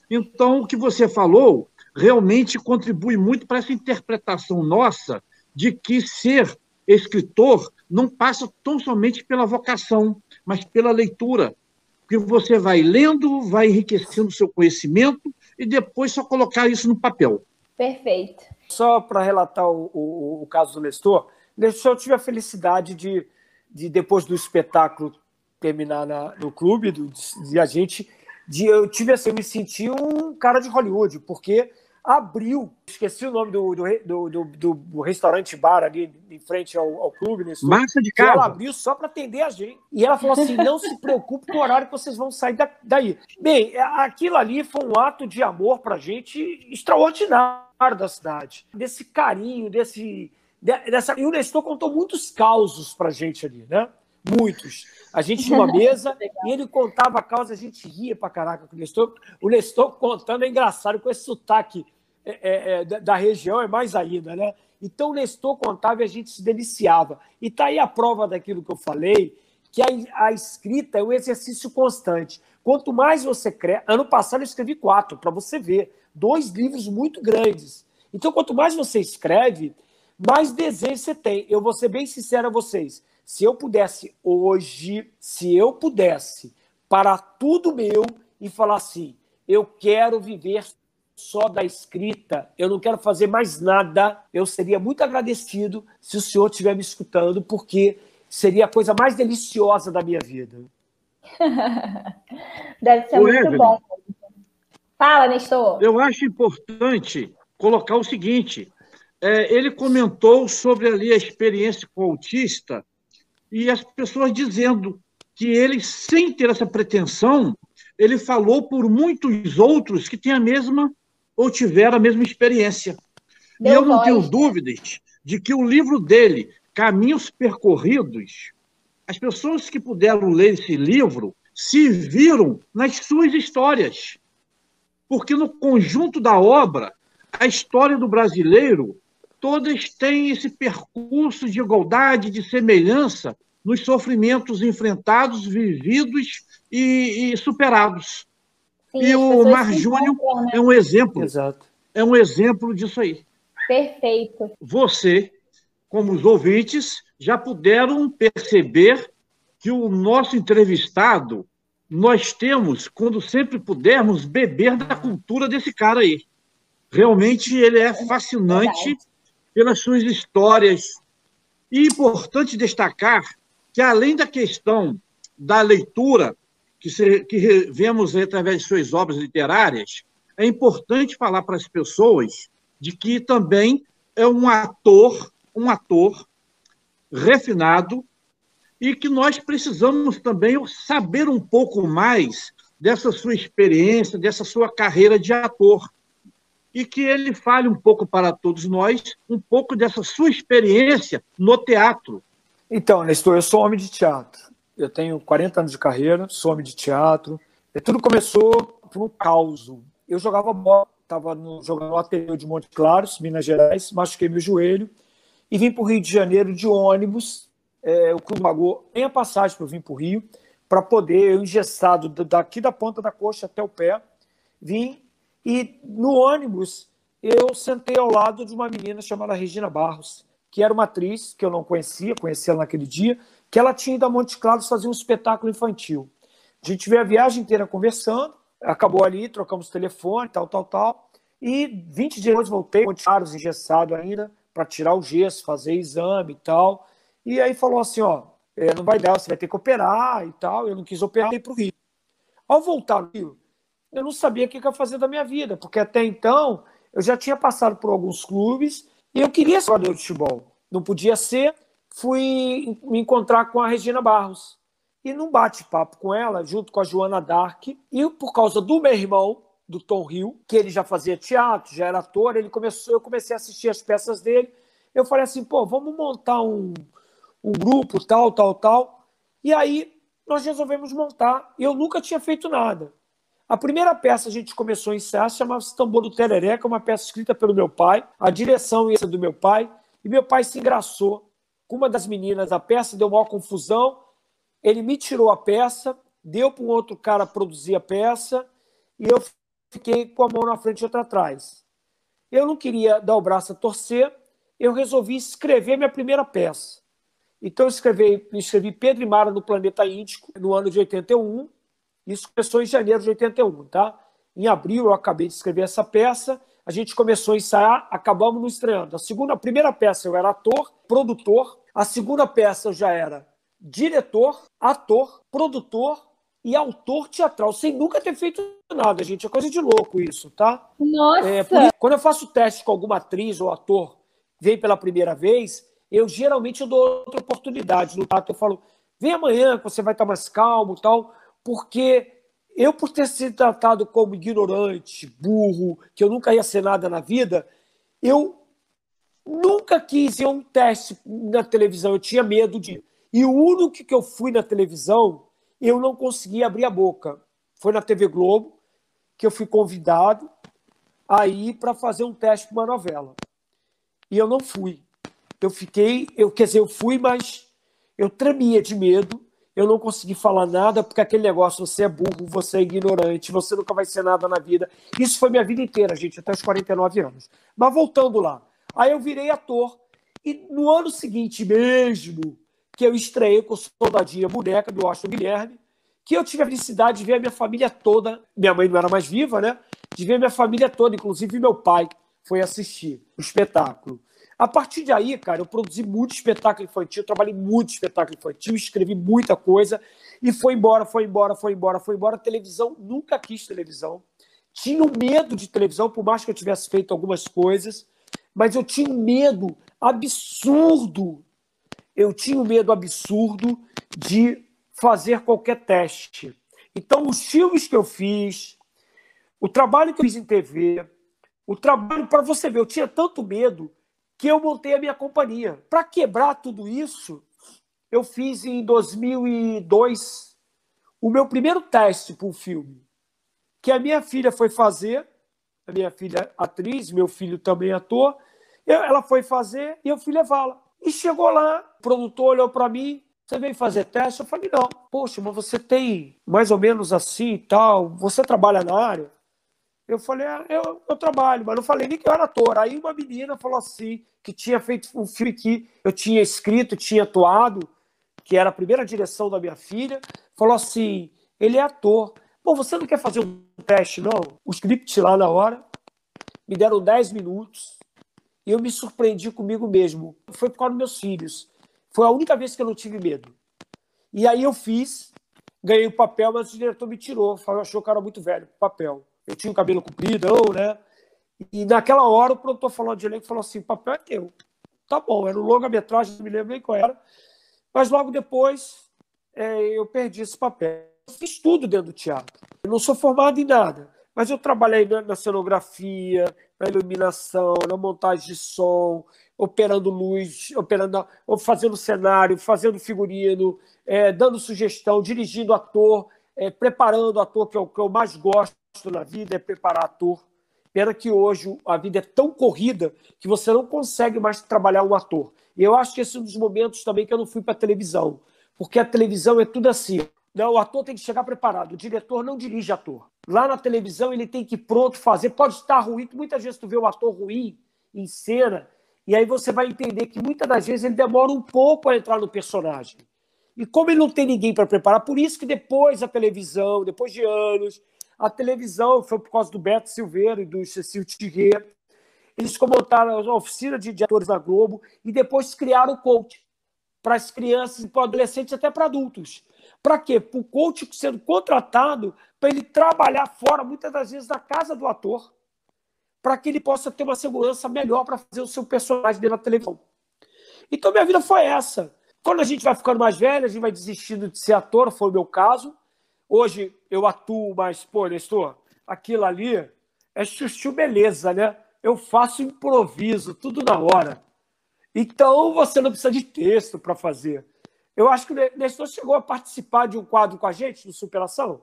Então, o que você falou realmente contribui muito para essa interpretação nossa de que ser escritor não passa tão somente pela vocação, mas pela leitura. Porque você vai lendo, vai enriquecendo o seu conhecimento e depois só colocar isso no papel. Perfeito. Só para relatar o, o, o, caso do Nestor, Nestor tive a felicidade de, de depois do espetáculo terminar na, no clube, do, de a gente, de, eu tive assim, eu me senti um cara de Hollywood, porque abriu, esqueci o nome do, do, do, do, do restaurante bar ali em frente ao, ao clube. Nesse Massa de casa. Ela abriu só para atender a gente. E ela falou assim: não se preocupe com o horário que vocês vão sair da, daí. Bem, aquilo ali foi um ato de amor para a gente extraordinário da cidade. Desse carinho, desse. Dessa... E o Nestor contou muitos causos para a gente ali, né? Muitos. A gente tinha uma mesa e ele contava a causa, a gente ria pra caraca com o Nestor. O Nestor contando é engraçado, com esse sotaque é, é, é da região é mais ainda, né? Então Nestor contava e a gente se deliciava. E tá aí a prova daquilo que eu falei, que a, a escrita é um exercício constante. Quanto mais você cresce. Ano passado eu escrevi quatro, para você ver. Dois livros muito grandes. Então, quanto mais você escreve, mais desejo você tem. Eu vou ser bem sincero a vocês. Se eu pudesse hoje, se eu pudesse parar tudo meu e falar assim, eu quero viver só da escrita, eu não quero fazer mais nada, eu seria muito agradecido se o senhor estiver me escutando, porque seria a coisa mais deliciosa da minha vida. Deve ser muito Evelyn, bom. Fala, Nestor. Eu acho importante colocar o seguinte: é, ele comentou sobre ali a experiência com o autista e as pessoas dizendo que ele, sem ter essa pretensão, ele falou por muitos outros que têm a mesma ou tiveram a mesma experiência. Deu e eu não voz. tenho dúvidas de que o livro dele, Caminhos Percorridos, as pessoas que puderam ler esse livro se viram nas suas histórias. Porque no conjunto da obra, a história do brasileiro, todas têm esse percurso de igualdade, de semelhança nos sofrimentos enfrentados, vividos e, e superados. Sim, e o Mar Júnior né? é um exemplo. Exato. É um exemplo disso aí. Perfeito. Você, como os ouvintes, já puderam perceber que o nosso entrevistado, nós temos, quando sempre pudermos, beber da cultura desse cara aí. Realmente ele é fascinante é pelas suas histórias. E importante destacar que, além da questão da leitura, que, se, que vemos através de suas obras literárias, é importante falar para as pessoas de que também é um ator, um ator refinado e que nós precisamos também saber um pouco mais dessa sua experiência, dessa sua carreira de ator. E que ele fale um pouco para todos nós, um pouco dessa sua experiência no teatro. Então, Nestor, eu sou homem de teatro. Eu tenho 40 anos de carreira, sou homem de teatro. E tudo começou por um caos. Eu jogava bola, estava jogando no ateliê de Monte Claros, Minas Gerais, machuquei meu joelho e vim para o Rio de Janeiro de ônibus. É, o clube pagou nem a passagem para eu vir para o Rio, para poder, eu engessado daqui da ponta da coxa até o pé, vim e no ônibus eu sentei ao lado de uma menina chamada Regina Barros, que era uma atriz que eu não conhecia, conheci ela naquele dia, que ela tinha ido a Monte Claros fazer um espetáculo infantil. A gente veio a viagem inteira conversando, acabou ali, trocamos telefone, tal, tal, tal. E 20 dias depois voltei, Monte Claros engessado ainda, para tirar o gesso, fazer exame e tal. E aí falou assim: ó, é, não vai dar, você vai ter que operar e tal. Eu não quis operar, e para o Rio. Ao voltar no Rio, eu não sabia o que eu ia fazer da minha vida, porque até então eu já tinha passado por alguns clubes e eu queria ser jogador de futebol. Não podia ser, fui me encontrar com a Regina Barros. E num bate-papo com ela, junto com a Joana Dark, e por causa do meu irmão, do Tom Hill, que ele já fazia teatro, já era ator, ele começou, eu comecei a assistir as peças dele. Eu falei assim, pô, vamos montar um, um grupo, tal, tal, tal. E aí nós resolvemos montar. Eu nunca tinha feito nada. A primeira peça a gente começou a ensaiar chamava-se Tambor do é uma peça escrita pelo meu pai. A direção ia ser do meu pai. E meu pai se engraçou com uma das meninas a peça, deu maior confusão. Ele me tirou a peça, deu para um outro cara produzir a peça e eu fiquei com a mão na frente e outra atrás. Eu não queria dar o braço a torcer, eu resolvi escrever minha primeira peça. Então eu escrevi, escrevi Pedro e Mara no Planeta Índico no ano de 81. Isso começou em janeiro de 81, tá? Em abril eu acabei de escrever essa peça. A gente começou a ensaiar, acabamos no estreando. A segunda, a primeira peça eu era ator, produtor. A segunda peça eu já era diretor, ator, produtor e autor teatral, sem nunca ter feito nada, gente. É coisa de louco isso, tá? Nossa! É, quando eu faço teste com alguma atriz ou ator, vem pela primeira vez, eu geralmente eu dou outra oportunidade no teatro. Eu falo, vem amanhã que você vai estar mais calmo tal, porque eu, por ter sido tratado como ignorante, burro, que eu nunca ia ser nada na vida, eu nunca quis ir a um teste na televisão, eu tinha medo de. E o único que eu fui na televisão eu não consegui abrir a boca. Foi na TV Globo que eu fui convidado aí para fazer um teste para uma novela. E eu não fui. Eu fiquei, eu quer dizer, eu fui, mas eu tremia de medo. Eu não consegui falar nada porque aquele negócio, você é burro, você é ignorante, você nunca vai ser nada na vida. Isso foi minha vida inteira, gente, até os 49 anos. Mas voltando lá, aí eu virei ator e no ano seguinte mesmo, que eu estreiei com Soldadinha Boneca, do Austin Guilherme, que eu tive a felicidade de ver a minha família toda, minha mãe não era mais viva, né? De ver a minha família toda, inclusive meu pai foi assistir o espetáculo. A partir de aí, cara, eu produzi muito espetáculo infantil, trabalhei muito espetáculo infantil, escrevi muita coisa e foi embora, foi embora, foi embora, foi embora. televisão, nunca quis televisão. Tinha um medo de televisão, por mais que eu tivesse feito algumas coisas, mas eu tinha um medo absurdo eu tinha um medo absurdo de fazer qualquer teste. Então, os filmes que eu fiz, o trabalho que eu fiz em TV, o trabalho, para você ver, eu tinha tanto medo que eu montei a minha companhia. Para quebrar tudo isso, eu fiz em 2002 o meu primeiro teste para um filme, que a minha filha foi fazer, a minha filha atriz, meu filho também ator, ela foi fazer e eu fui levá-la. E chegou lá, o produtor olhou para mim, você veio fazer teste? Eu falei, não. Poxa, mas você tem mais ou menos assim e tal, você trabalha na área? Eu falei, ah, eu, eu trabalho, mas não falei nem que eu era ator. Aí uma menina falou assim, que tinha feito um filme que eu tinha escrito, tinha atuado, que era a primeira direção da minha filha, falou assim, ele é ator. Pô, você não quer fazer um teste, não? O script lá na hora, me deram 10 minutos, e eu me surpreendi comigo mesmo. Foi por causa dos meus filhos. Foi a única vez que eu não tive medo. E aí eu fiz, ganhei o papel, mas o diretor me tirou. Achou que eu era muito velho papel. Eu tinha o cabelo comprido, né? E naquela hora o produtor falou de elenco falou assim: o papel é teu. Tá bom, era um longa-metragem, não me lembro nem qual era. Mas logo depois é, eu perdi esse papel. Fiz tudo dentro do teatro. Eu não sou formado em nada. Mas eu trabalhei na, cenografia, na iluminação, na montagem de som, operando luz, operando, fazendo cenário, fazendo figurino, é, dando sugestão, dirigindo ator, é, preparando ator, que é o que eu mais gosto na vida, é preparar ator. Pena que hoje a vida é tão corrida que você não consegue mais trabalhar um ator. E eu acho que esse é um dos momentos também que eu não fui para televisão. Porque a televisão é tudo assim. Não, o ator tem que chegar preparado. O diretor não dirige ator. Lá na televisão ele tem que ir pronto fazer. Pode estar ruim. Muitas vezes tu vê o ator ruim em cena e aí você vai entender que muitas das vezes ele demora um pouco a entrar no personagem. E como ele não tem ninguém para preparar, por isso que depois a televisão, depois de anos, a televisão foi por causa do Beto Silveira e do Cecil Thierry, eles montaram a oficina de, de atores na Globo e depois criaram o coach para as crianças, para adolescentes até para adultos. Para quê? Para o coach sendo contratado para ele trabalhar fora, muitas das vezes, da casa do ator, para que ele possa ter uma segurança melhor para fazer o seu personagem dentro da televisão. Então, minha vida foi essa. Quando a gente vai ficando mais velho, a gente vai desistindo de ser ator, foi o meu caso. Hoje eu atuo, mas, pô, Nestor, aquilo ali é chuchu beleza, né? Eu faço improviso, tudo na hora. Então você não precisa de texto para fazer. Eu acho que o Nestor chegou a participar de um quadro com a gente no Superação.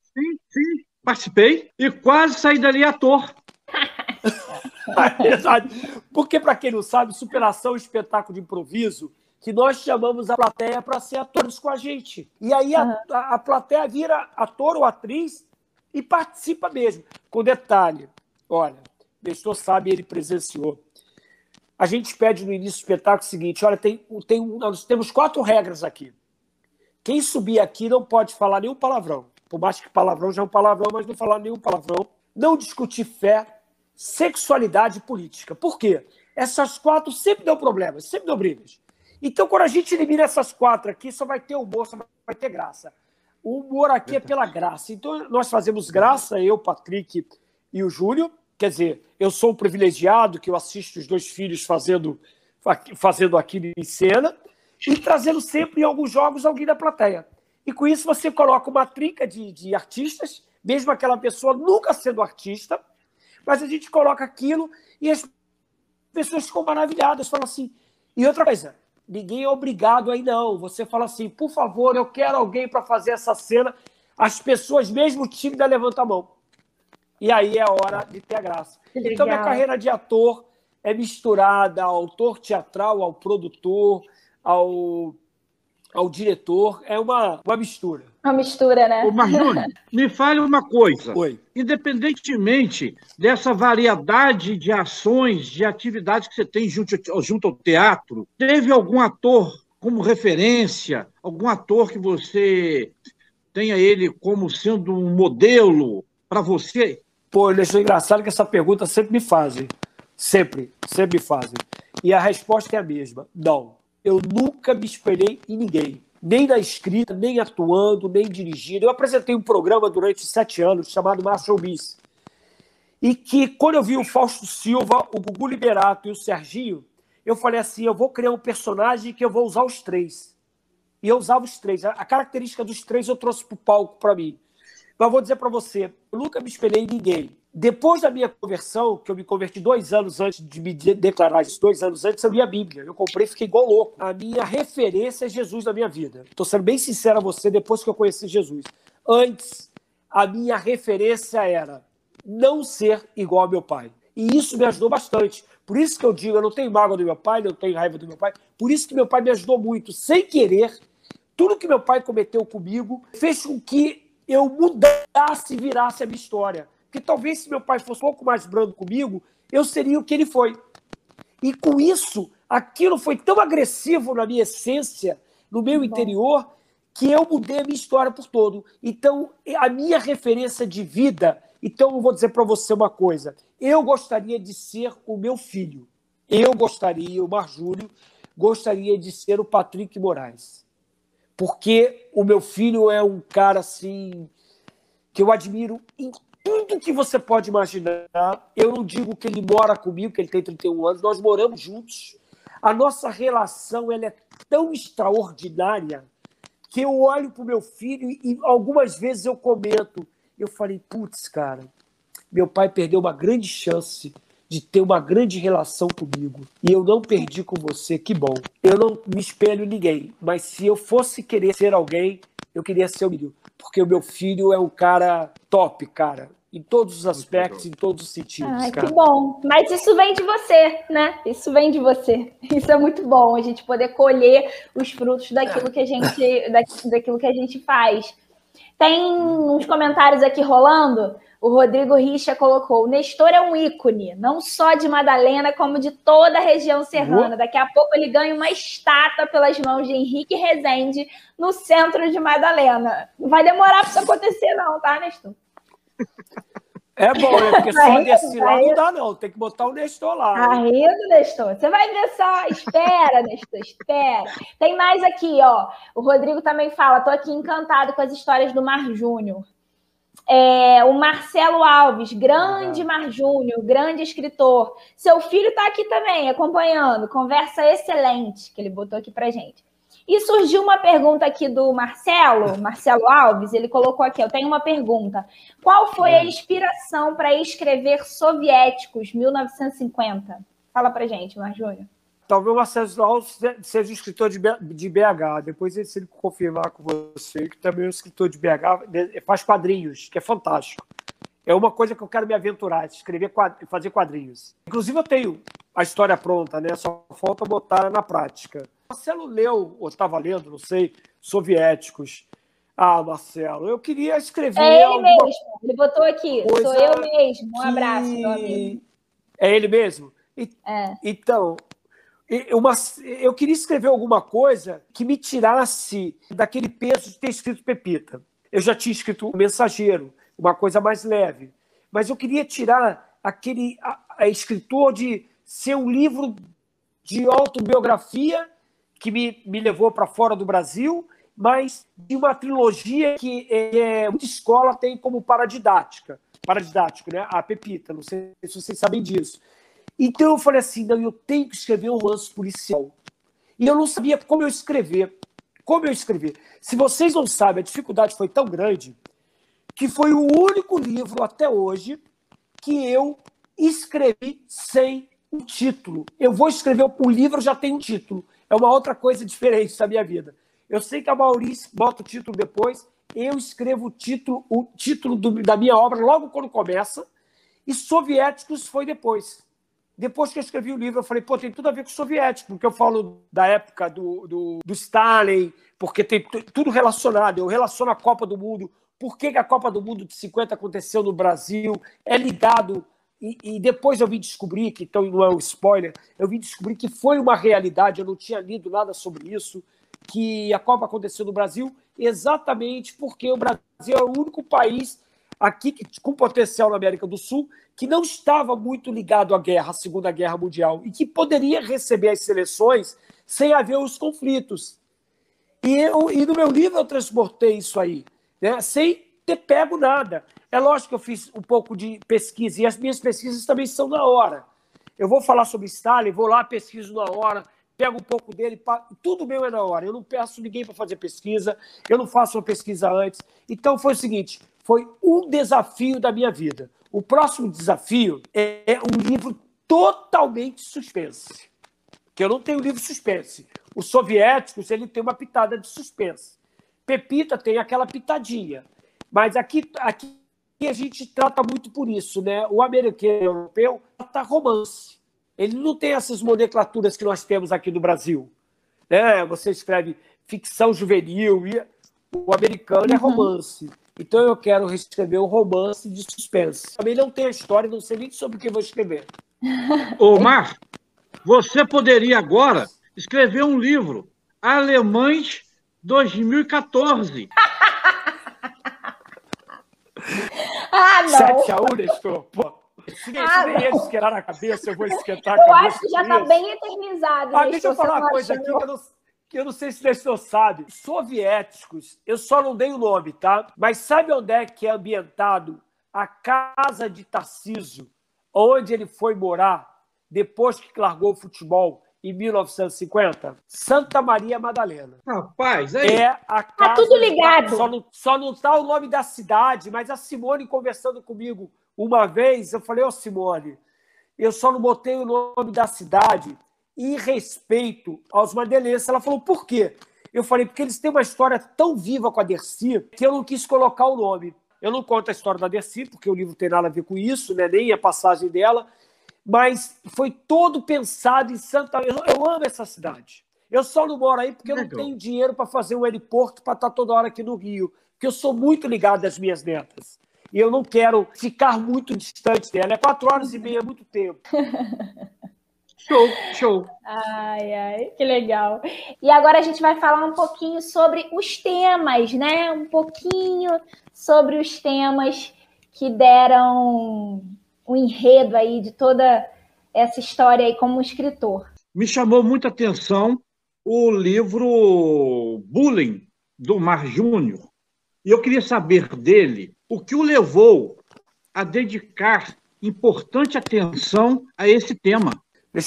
Sim, sim, participei e quase saí dali ator. Porque, para quem não sabe, Superação é um espetáculo de improviso que nós chamamos a plateia para ser atores com a gente. E aí a, a, a plateia vira ator ou atriz e participa mesmo. Com detalhe, olha, o gestor sabe, ele presenciou. A gente pede no início do espetáculo o seguinte: olha, tem, tem, nós temos quatro regras aqui. Quem subir aqui não pode falar nenhum palavrão. Por mais que palavrão já é um palavrão, mas não falar nenhum palavrão. Não discutir fé, sexualidade e política. Por quê? Essas quatro sempre dão problemas, sempre dão brigas. Então, quando a gente elimina essas quatro aqui, só vai ter humor, só vai ter graça. O humor aqui é pela graça. Então, nós fazemos graça, eu, Patrick e o Júlio. Quer dizer, eu sou um privilegiado que eu assisto os dois filhos fazendo, fazendo aquilo em cena e trazendo sempre em alguns jogos alguém da plateia. E com isso você coloca uma trinca de, de artistas, mesmo aquela pessoa nunca sendo artista, mas a gente coloca aquilo e as pessoas ficam maravilhadas, falam assim. E outra coisa, ninguém é obrigado aí, não. Você fala assim, por favor, eu quero alguém para fazer essa cena. As pessoas, mesmo tímidas, levantam a mão. E aí é hora de ter a graça. Então, minha carreira de ator é misturada ao autor teatral, ao produtor, ao, ao diretor. É uma, uma mistura. Uma mistura, né? Ô, Marjone, me fale uma coisa. Oi. Independentemente dessa variedade de ações, de atividades que você tem junto, junto ao teatro, teve algum ator como referência, algum ator que você tenha ele como sendo um modelo para você? Pô, eu achei engraçado que essa pergunta sempre me fazem. Sempre, sempre me fazem. E a resposta é a mesma. Não. Eu nunca me espelhei em ninguém nem na escrita, nem atuando, nem dirigindo. Eu apresentei um programa durante sete anos chamado Marshall Miss. E que, quando eu vi o Fausto Silva, o Gugu Liberato e o Serginho, eu falei assim: eu vou criar um personagem que eu vou usar os três. E eu usava os três. A característica dos três eu trouxe para o palco para mim. Mas vou dizer para você: eu nunca me espelhei em ninguém. Depois da minha conversão, que eu me converti dois anos antes de me declarar dois anos antes, eu li a Bíblia. Eu comprei e fiquei igual louco. A minha referência é Jesus na minha vida. Estou sendo bem sincero a você depois que eu conheci Jesus. Antes, a minha referência era não ser igual ao meu pai. E isso me ajudou bastante. Por isso que eu digo, eu não tenho mágoa do meu pai, não tenho raiva do meu pai. Por isso que meu pai me ajudou muito. Sem querer, tudo que meu pai cometeu comigo fez com que eu mudasse e virasse a minha história. Porque talvez se meu pai fosse um pouco mais brando comigo, eu seria o que ele foi. E com isso, aquilo foi tão agressivo na minha essência, no meu interior, que eu mudei a minha história por todo. Então, a minha referência de vida. Então, eu vou dizer para você uma coisa. Eu gostaria de ser o meu filho. Eu gostaria, o Marjúlio, gostaria de ser o Patrick Moraes. Porque o meu filho é um cara assim que eu admiro em tudo que você pode imaginar. Eu não digo que ele mora comigo, que ele tem 31 anos, nós moramos juntos. A nossa relação ela é tão extraordinária que eu olho para o meu filho e algumas vezes eu comento. Eu falei, putz, cara, meu pai perdeu uma grande chance de ter uma grande relação comigo. E eu não perdi com você, que bom. Eu não me espelho em ninguém, mas se eu fosse querer ser alguém, eu queria ser o filho. Porque o meu filho é um cara top, cara em todos os aspectos, em todos os sentidos. Ai, cara. que bom. Mas isso vem de você, né? Isso vem de você. Isso é muito bom, a gente poder colher os frutos daquilo que a gente, daquilo que a gente faz. Tem uns comentários aqui rolando. O Rodrigo Richa colocou: Nestor é um ícone, não só de Madalena, como de toda a região serrana. Daqui a pouco ele ganha uma estátua pelas mãos de Henrique Rezende no centro de Madalena. Não vai demorar para isso acontecer, não, tá, Nestor? É bom, né? Porque só desse lá não dá, não. Tem que botar o Nestor lá. Tá rindo, Nestor? Você vai ver só. Espera, Nestor, espera. Tem mais aqui, ó. O Rodrigo também fala: tô aqui encantado com as histórias do Mar Júnior. É, o Marcelo Alves, grande Mar Júnior, grande escritor. Seu filho está aqui também, acompanhando. Conversa excelente que ele botou aqui pra gente. E surgiu uma pergunta aqui do Marcelo, Marcelo Alves, ele colocou aqui, eu tenho uma pergunta. Qual foi a inspiração para escrever Soviéticos, 1950? Fala para gente, Marjúnior. Talvez o Marcelo seja um escritor de BH, depois se ele confirmar com você, que também é um escritor de BH, faz quadrinhos, que é fantástico. É uma coisa que eu quero me aventurar, escrever, fazer quadrinhos. Inclusive eu tenho a história pronta, né? Só falta botar na prática Marcelo leu, ou estava lendo, não sei, soviéticos. Ah, Marcelo, eu queria escrever. É ele mesmo, ele botou aqui, sou eu mesmo. Um abraço, meu amigo. É ele mesmo? E, é. Então, uma, eu queria escrever alguma coisa que me tirasse daquele peso de ter escrito Pepita. Eu já tinha escrito o Mensageiro, uma coisa mais leve. Mas eu queria tirar aquele a, a escritor de ser um livro de autobiografia que me, me levou para fora do Brasil, mas de uma trilogia que é, é, muita escola tem como paradidática. Paradidático, né? A Pepita, não sei se vocês sabem disso. Então eu falei assim, não, eu tenho que escrever um romance policial. E eu não sabia como eu escrever. Como eu escrever. Se vocês não sabem, a dificuldade foi tão grande que foi o único livro até hoje que eu escrevi sem um título. Eu vou escrever o livro já tem um título. É uma outra coisa diferente da minha vida. Eu sei que a Maurício bota o título depois, eu escrevo o título, o título do, da minha obra logo quando começa, e Soviéticos foi depois. Depois que eu escrevi o livro, eu falei, pô, tem tudo a ver com o soviético, porque eu falo da época do, do, do Stalin, porque tem tudo relacionado. Eu relaciono a Copa do Mundo, por que, a Copa do Mundo de 50 aconteceu no Brasil, é ligado. E, e, depois eu vim descobrir, que então não é um spoiler, eu vim descobrir que foi uma realidade, eu não tinha lido nada sobre isso, que a Copa aconteceu no Brasil exatamente porque o Brasil é o único país aqui com potencial na América do Sul que não estava muito ligado à guerra, à Segunda Guerra Mundial, e que poderia receber as seleções sem haver os conflitos. E, eu, e no meu livro eu transportei isso aí, né, sem ter pego nada. É lógico que eu fiz um pouco de pesquisa, e as minhas pesquisas também são na hora. Eu vou falar sobre Stalin, vou lá, pesquiso na hora, pego um pouco dele, tudo meu é na hora. Eu não peço ninguém para fazer pesquisa, eu não faço uma pesquisa antes. Então foi o seguinte: foi um desafio da minha vida. O próximo desafio é um livro totalmente suspense. Que eu não tenho livro suspense. Os soviéticos ele tem uma pitada de suspense. Pepita tem aquela pitadinha. Mas aqui, aqui a gente trata muito por isso, né? O americano o europeu trata romance. Ele não tem essas nomenclaturas que nós temos aqui no Brasil. Né? Você escreve ficção juvenil e o americano é uhum. romance. Então eu quero escrever um romance de suspense. Também não tem a história, não sei nem sobre o que vou escrever. Ô, Mar, você poderia agora escrever um livro, Alemães 2014. Ah, não. 7 a 1, Nestor. Pô. Se, ah, nem eles esquentar a cabeça, eu vou esquentar a eu cabeça. Eu acho que já está bem eternizado. Ah, deixa eu falar uma coisa aqui que eu, não, que eu não sei se o Nestor sabe. Soviéticos, eu só não dei o nome, tá? Mas sabe onde é que é ambientado a casa de Tarciso, onde ele foi morar depois que largou o futebol em 1950? Santa Maria Madalena. Rapaz, aí... é a casa. Tá tudo ligado. Só não, só não tá o nome da cidade, mas a Simone conversando comigo uma vez, eu falei, ô oh, Simone, eu só não botei o nome da cidade em respeito aos madelenses. Ela falou, por quê? Eu falei, porque eles têm uma história tão viva com a Dercy que eu não quis colocar o nome. Eu não conto a história da Dercy, porque o livro tem nada a ver com isso, né? nem a passagem dela, mas foi todo pensado em Santa. Eu, eu amo essa cidade. Eu só não moro aí porque eu não tenho dinheiro para fazer um aeroporto para estar toda hora aqui no Rio. Porque eu sou muito ligado às minhas netas. E eu não quero ficar muito distante dela. É quatro horas e meia, é muito tempo. Show, show. Ai, ai, que legal. E agora a gente vai falar um pouquinho sobre os temas, né? Um pouquinho sobre os temas que deram o enredo aí de toda essa história aí como escritor? Me chamou muita atenção o livro Bullying, do Mar Júnior. E eu queria saber dele o que o levou a dedicar importante atenção a esse tema.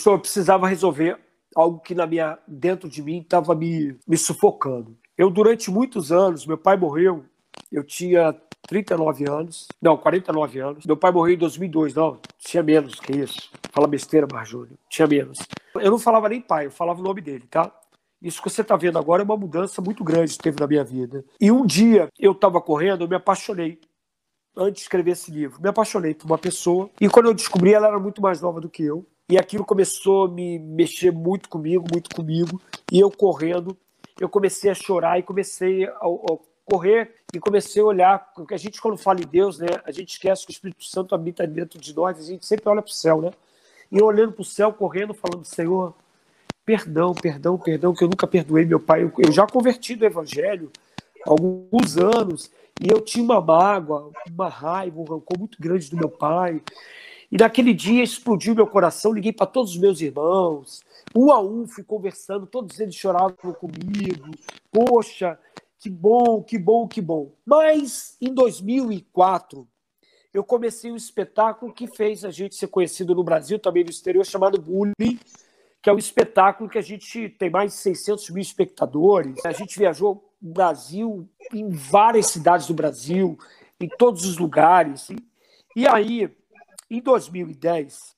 Eu precisava resolver algo que na minha dentro de mim estava me, me sufocando. Eu durante muitos anos, meu pai morreu, eu tinha 39 anos. Não, 49 anos. Meu pai morreu em 2002. Não, tinha menos que isso. Fala besteira, Marjúlio. Tinha menos. Eu não falava nem pai, eu falava o nome dele, tá? Isso que você está vendo agora é uma mudança muito grande que teve na minha vida. E um dia eu estava correndo, eu me apaixonei. Antes de escrever esse livro, me apaixonei por uma pessoa. E quando eu descobri, ela era muito mais nova do que eu. e aquilo começou a me mexer muito comigo, muito comigo, e eu correndo, eu comecei a chorar e comecei a, a correr e comecei a olhar, porque a gente quando fala em Deus, né, a gente esquece que o Espírito Santo habita dentro de nós, a gente sempre olha para o céu, né? E eu olhando para o céu, correndo, falando, Senhor, perdão, perdão, perdão, que eu nunca perdoei meu pai. Eu, eu já converti do Evangelho há alguns anos, e eu tinha uma mágoa, uma raiva, um rancor muito grande do meu pai. E naquele dia explodiu meu coração, liguei para todos os meus irmãos, um a um fui conversando, todos eles choravam comigo. Poxa, que bom, que bom, que bom. Mas em 2004, eu comecei um espetáculo que fez a gente ser conhecido no Brasil, também no exterior, chamado Bullying, que é um espetáculo que a gente tem mais de 600 mil espectadores. A gente viajou Brasil, em várias cidades do Brasil, em todos os lugares. E aí, em 2010,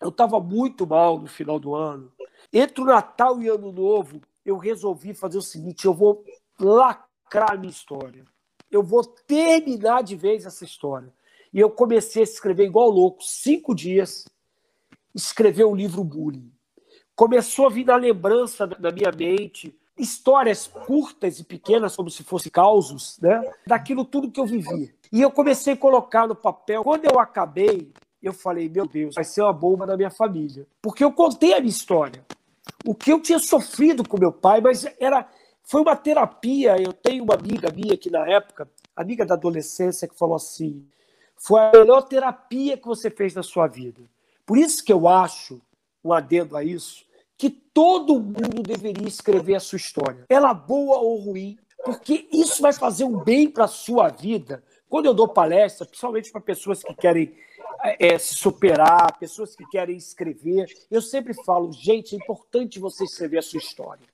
eu estava muito mal no final do ano. Entre o Natal e Ano Novo, eu resolvi fazer o seguinte: eu vou lacrar a minha história. Eu vou terminar de vez essa história. E eu comecei a escrever igual louco, cinco dias, escrever o livro Bullying começou a vir na lembrança da minha mente histórias curtas e pequenas, como se fossem causos, né? daquilo tudo que eu vivi. E eu comecei a colocar no papel. Quando eu acabei, eu falei, meu Deus, vai ser uma bomba na minha família. Porque eu contei a minha história. O que eu tinha sofrido com meu pai, mas era foi uma terapia. Eu tenho uma amiga minha que na época, amiga da adolescência, que falou assim: foi a melhor terapia que você fez na sua vida. Por isso que eu acho, um adendo a isso, que todo mundo deveria escrever a sua história. Ela boa ou ruim, porque isso vai fazer um bem para a sua vida. Quando eu dou palestra, principalmente para pessoas que querem é, se superar, pessoas que querem escrever, eu sempre falo, gente, é importante você escrever a sua história.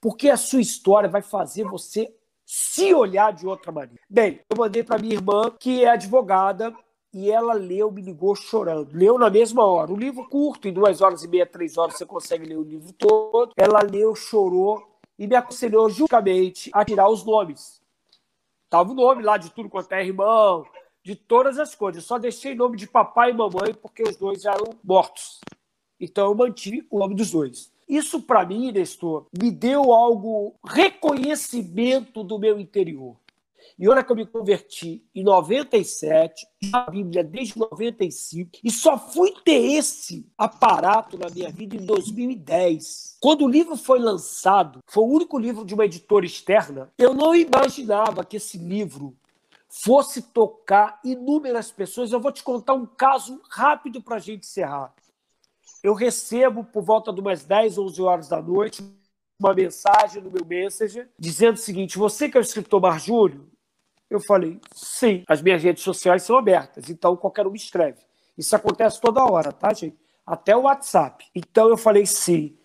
Porque a sua história vai fazer você se olhar de outra maneira. Bem, eu mandei para minha irmã, que é advogada, e ela leu, me ligou chorando. Leu na mesma hora. Um livro curto, em duas horas e meia, três horas, você consegue ler o livro todo. Ela leu, chorou e me aconselhou justamente a tirar os nomes. Tava o nome lá de tudo quanto é irmão, de todas as coisas. Eu só deixei nome de papai e mamãe porque os dois eram mortos. Então eu mantive o nome dos dois. Isso, para mim, Nestor, me deu algo, reconhecimento do meu interior. E olha que eu me converti em 97, a Bíblia desde 95, e só fui ter esse aparato na minha vida em 2010. Quando o livro foi lançado, foi o único livro de uma editora externa, eu não imaginava que esse livro fosse tocar inúmeras pessoas. Eu vou te contar um caso rápido para a gente encerrar. Eu recebo, por volta de umas 10, 11 horas da noite, uma mensagem no meu Messenger dizendo o seguinte: Você que é o escritor Marjúlio, eu falei, sim, as minhas redes sociais são abertas, então qualquer um escreve. Isso acontece toda hora, tá, gente? Até o WhatsApp. Então eu falei, sim,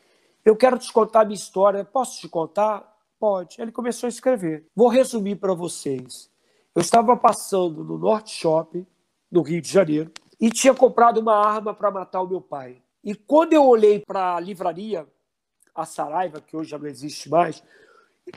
eu quero te contar a minha história. Posso te contar? Pode. Ele começou a escrever. Vou resumir para vocês. Eu estava passando no Norte Shopping, no Rio de Janeiro, e tinha comprado uma arma para matar o meu pai. E quando eu olhei para a livraria, a Saraiva, que hoje já não existe mais,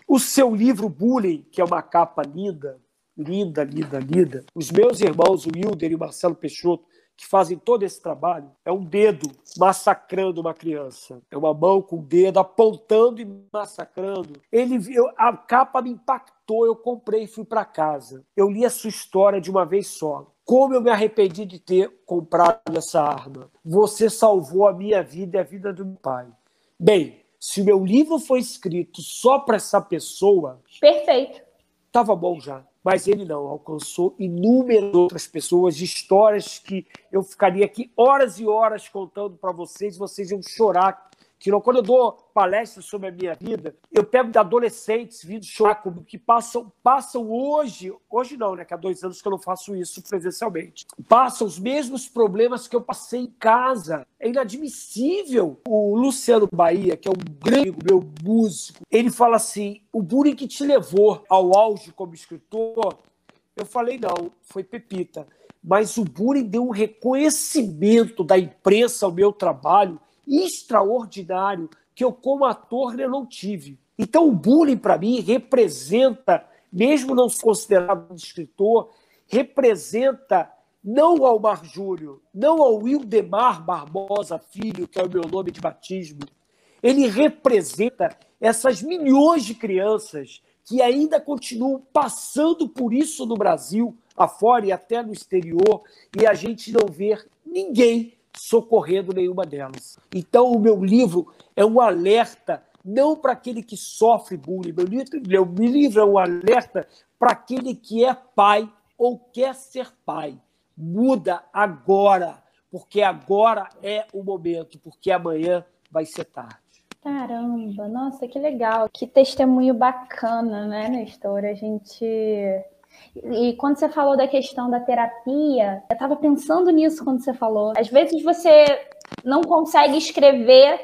o seu livro Bullying, que é uma capa linda, linda, linda, linda. Os meus irmãos, o Wilder e o Marcelo Peixoto, que fazem todo esse trabalho, é um dedo massacrando uma criança. É uma mão com o dedo apontando e massacrando. Ele viu, a capa me impactou, eu comprei e fui para casa. Eu li a sua história de uma vez só. Como eu me arrependi de ter comprado essa arma. Você salvou a minha vida e a vida do meu pai. Bem, se o meu livro foi escrito só para essa pessoa. Perfeito. Tava bom já mas ele não, alcançou inúmeras outras pessoas, histórias que eu ficaria aqui horas e horas contando para vocês, vocês iam chorar que quando eu dou palestras sobre a minha vida, eu pego de adolescentes vindo chorar comigo, que passam, passam hoje, hoje não, né? Que há dois anos que eu não faço isso presencialmente. Passam os mesmos problemas que eu passei em casa. É inadmissível. O Luciano Bahia, que é um grande meu músico, ele fala assim: o bullying que te levou ao auge como escritor, eu falei, não, foi Pepita. Mas o bullying deu um reconhecimento da imprensa ao meu trabalho extraordinário que eu, como ator, eu não tive. Então, o bullying, para mim, representa, mesmo não considerado um escritor, representa não ao Mar Júnior, não ao Wildemar Barbosa Filho, que é o meu nome de batismo. Ele representa essas milhões de crianças que ainda continuam passando por isso no Brasil, afora e até no exterior, e a gente não vê ninguém socorrendo nenhuma delas. Então, o meu livro é um alerta não para aquele que sofre bullying, meu livro, meu livro é um alerta para aquele que é pai ou quer ser pai. Muda agora, porque agora é o momento, porque amanhã vai ser tarde. Caramba, nossa, que legal. Que testemunho bacana, né, Nestor? A gente. E quando você falou da questão da terapia, eu estava pensando nisso quando você falou. Às vezes você não consegue escrever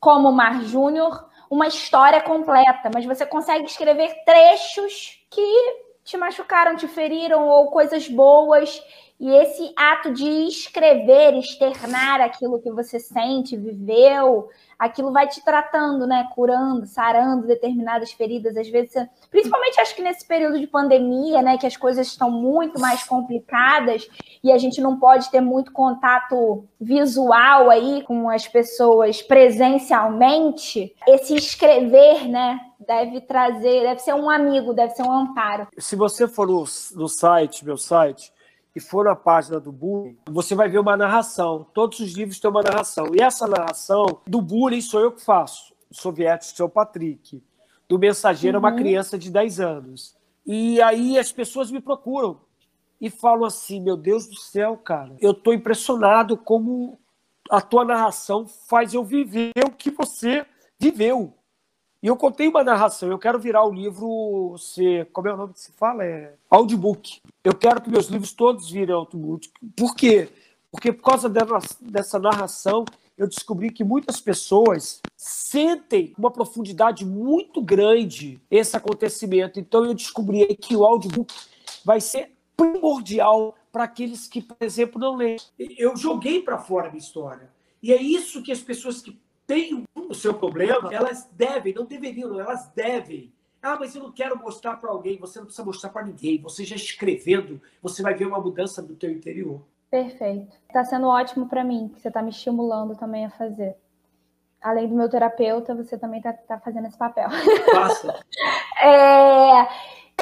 como Mar Júnior uma história completa, mas você consegue escrever trechos que te machucaram, te feriram ou coisas boas. E esse ato de escrever, externar aquilo que você sente, viveu, aquilo vai te tratando, né? Curando, sarando determinadas feridas. Às vezes, principalmente acho que nesse período de pandemia, né? Que as coisas estão muito mais complicadas e a gente não pode ter muito contato visual aí com as pessoas presencialmente. Esse escrever, né? Deve trazer, deve ser um amigo, deve ser um amparo. Se você for no, no site, meu site, e for na página do bullying, você vai ver uma narração. Todos os livros têm uma narração. E essa narração do bullying sou eu que faço. O soviético sou Patrick. Do mensageiro é uma uhum. criança de 10 anos. E aí as pessoas me procuram e falam assim: Meu Deus do céu, cara, eu tô impressionado como a tua narração faz eu viver o que você viveu. E eu contei uma narração, eu quero virar o livro, se, como é o nome que se fala? É audiobook. Eu quero que meus livros todos virem audiobook. Por quê? Porque por causa dessa narração, eu descobri que muitas pessoas sentem uma profundidade muito grande esse acontecimento. Então eu descobri que o audiobook vai ser primordial para aqueles que, por exemplo, não leem. Eu joguei para fora a minha história. E é isso que as pessoas que têm o seu problema, elas devem, não deveriam, elas devem. Ah, mas eu não quero mostrar para alguém. Você não precisa mostrar para ninguém. Você já escrevendo, você vai ver uma mudança no teu interior. Perfeito. Está sendo ótimo para mim, que você está me estimulando também a fazer. Além do meu terapeuta, você também está tá fazendo esse papel. Passa. é,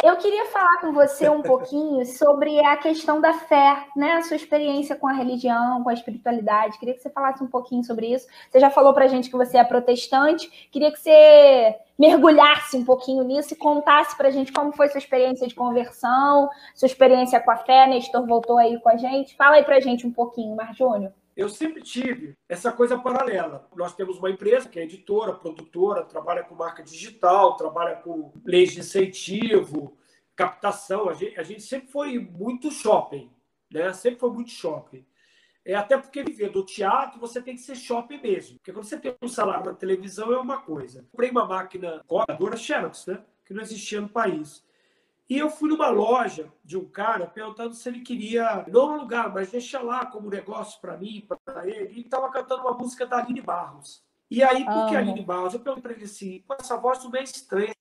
eu queria falar com você um pouquinho sobre a questão da fé, né? A sua experiência com a religião, com a espiritualidade. Queria que você falasse um pouquinho sobre isso. Você já falou pra gente que você é protestante. Queria que você mergulhasse um pouquinho nisso e contasse pra gente como foi sua experiência de conversão, sua experiência com a fé. Nestor voltou aí com a gente. Fala aí pra gente um pouquinho, Mar Júnior eu sempre tive essa coisa paralela. Nós temos uma empresa que é editora, produtora, trabalha com marca digital, trabalha com leis de incentivo, captação. A gente, a gente sempre foi muito shopping, né? Sempre foi muito shopping. É até porque viver do teatro você tem que ser shopping mesmo. Porque quando você tem um salário na televisão é uma coisa. Comprei uma máquina coadora Xerox, né? Que não existia no país. E eu fui numa loja de um cara perguntando se ele queria não alugar, mas deixar lá como negócio para mim, para ele. E estava cantando uma música da Aline Barros. E aí, por que ah, Aline Barros? Eu perguntei para ele assim: essa voz não é estranha.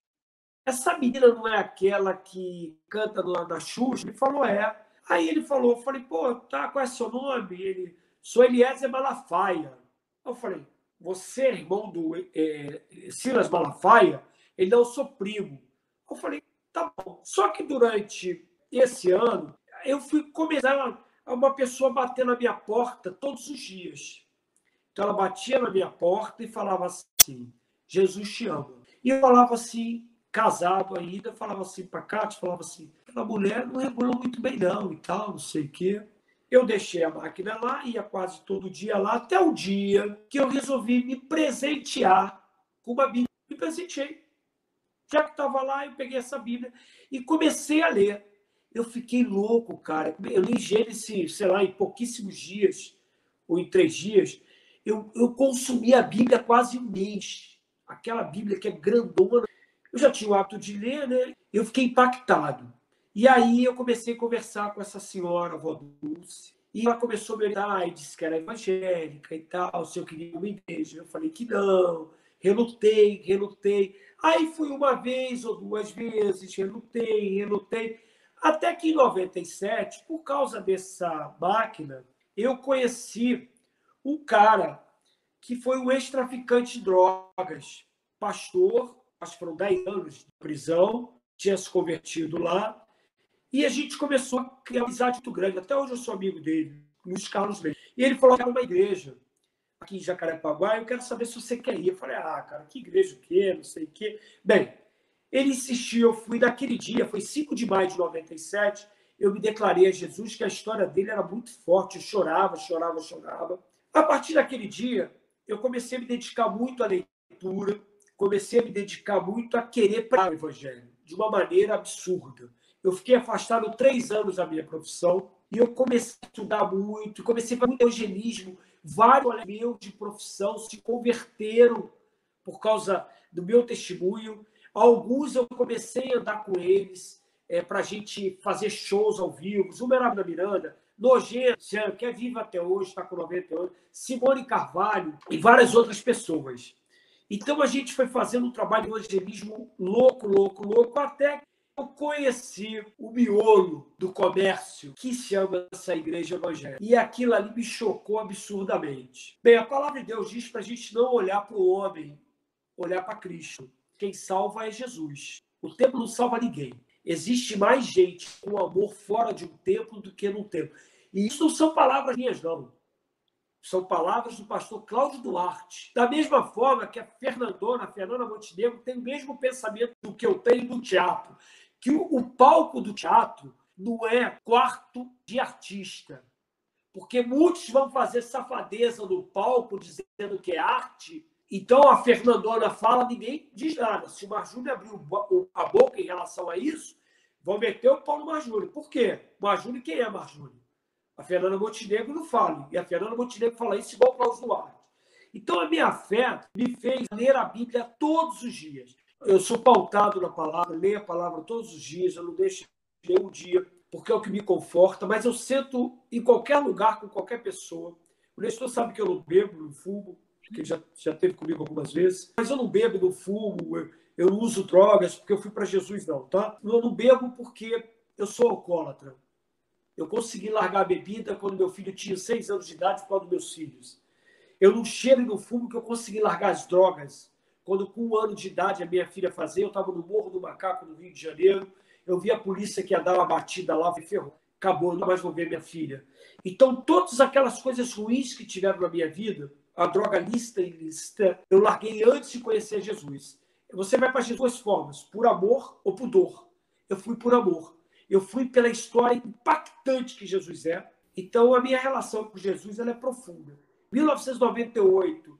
Essa menina não é aquela que canta lá na Xuxa? Ele falou: é. Aí ele falou: eu falei, pô, tá, qual é seu nome? Ele, sou Eliezer Malafaia. Eu falei: você é irmão do é, Silas Malafaia? Ele não, eu sou primo. Eu falei: Tá bom. Só que durante esse ano, eu fui começar uma pessoa bater na minha porta todos os dias. Então ela batia na minha porta e falava assim: Jesus te ama. E eu falava assim, casado ainda, falava assim para Cátia, falava assim: aquela mulher não regulou muito bem, não, e tal, não sei o quê. Eu deixei a máquina lá, ia quase todo dia lá, até o dia que eu resolvi me presentear com uma Bíblia. Me presenteei. Já que estava lá, eu peguei essa Bíblia e comecei a ler. Eu fiquei louco, cara. Eu li Gênesis, sei lá, em pouquíssimos dias, ou em três dias. Eu, eu consumi a Bíblia quase um mês. Aquela Bíblia que é grandona. Eu já tinha o hábito de ler, né? Eu fiquei impactado. E aí eu comecei a conversar com essa senhora, a avó Dulce. E ela começou a me dar e disse que era evangélica e tal, se eu queria uma igreja. Eu falei que não. Relutei, relutei. Aí fui uma vez ou duas vezes, relutei, relutei. Até que em 97, por causa dessa máquina, eu conheci um cara que foi um ex-traficante de drogas, pastor, acho que foram 10 anos de prisão, tinha se convertido lá, e a gente começou a criar uma amizade muito grande. Até hoje eu sou amigo dele, Luiz Carlos Leite. E ele falou que era uma igreja aqui em Jacarepaguá, eu quero saber se você quer ir. Eu falei, ah, cara, que igreja o quê? Não sei o quê. Bem, ele insistiu, eu fui daquele dia, foi 5 de maio de 97, eu me declarei a Jesus que a história dele era muito forte, eu chorava, chorava, chorava. A partir daquele dia, eu comecei a me dedicar muito à leitura, comecei a me dedicar muito a querer para o evangelho, de uma maneira absurda. Eu fiquei afastado três anos da minha profissão e eu comecei a estudar muito, comecei a fazer muito eugenismo. Vários colegas meus de profissão se converteram por causa do meu testemunho. Alguns eu comecei a andar com eles é, para a gente fazer shows ao vivo. Uma era da Miranda, Nojento, que é viva até hoje, está com 90 anos, Simone Carvalho e várias outras pessoas. Então a gente foi fazendo um trabalho de evangelismo louco, louco, louco, até eu conheci o miolo do comércio que chama essa igreja evangélica. E aquilo ali me chocou absurdamente. Bem, a palavra de Deus diz para a gente não olhar para o homem, olhar para Cristo. Quem salva é Jesus. O templo não salva ninguém. Existe mais gente com amor fora de um templo do que no templo. E isso não são palavras minhas, não. São palavras do pastor Cláudio Duarte. Da mesma forma que a Fernandona, a Fernanda Montenegro, tem o mesmo pensamento do que eu tenho do teatro. Que o, o palco do teatro não é quarto de artista. Porque muitos vão fazer safadeza no palco dizendo que é arte então a Fernandona fala, ninguém diz nada. Se o Marjúlio abriu a boca em relação a isso, vão meter o pau no Marjúlio. Por quê? Marjúlio, quem é Marjúlio? A Fernanda Montenegro não fala. E a Fernanda Montenegro fala isso igual para os Duarte. Então a minha fé me fez ler a Bíblia todos os dias. Eu sou pautado na palavra, leio a palavra todos os dias, eu não deixo de ler um dia, porque é o que me conforta, mas eu sento em qualquer lugar com qualquer pessoa. O Nestor sabe que eu não bebo, não fumo, que já, já teve comigo algumas vezes. Mas eu não bebo, não fumo, eu, eu não uso drogas porque eu fui para Jesus, não, tá? Eu não bebo porque eu sou alcoólatra. Eu consegui largar a bebida quando meu filho tinha seis anos de idade por causa dos meus filhos. Eu não cheiro e não fumo que eu consegui largar as drogas. Quando, com um ano de idade, a minha filha fazia, eu estava no Morro do Macaco, no Rio de Janeiro. Eu vi a polícia que ia dar uma batida lá, e ferrou. Acabou, não mais vou ver minha filha. Então, todas aquelas coisas ruins que tiveram na minha vida, a droga lista e ilícita, eu larguei antes de conhecer Jesus. Você vai para as duas formas, por amor ou por dor. Eu fui por amor. Eu fui pela história impactante que Jesus é. Então, a minha relação com Jesus ela é profunda. 1998,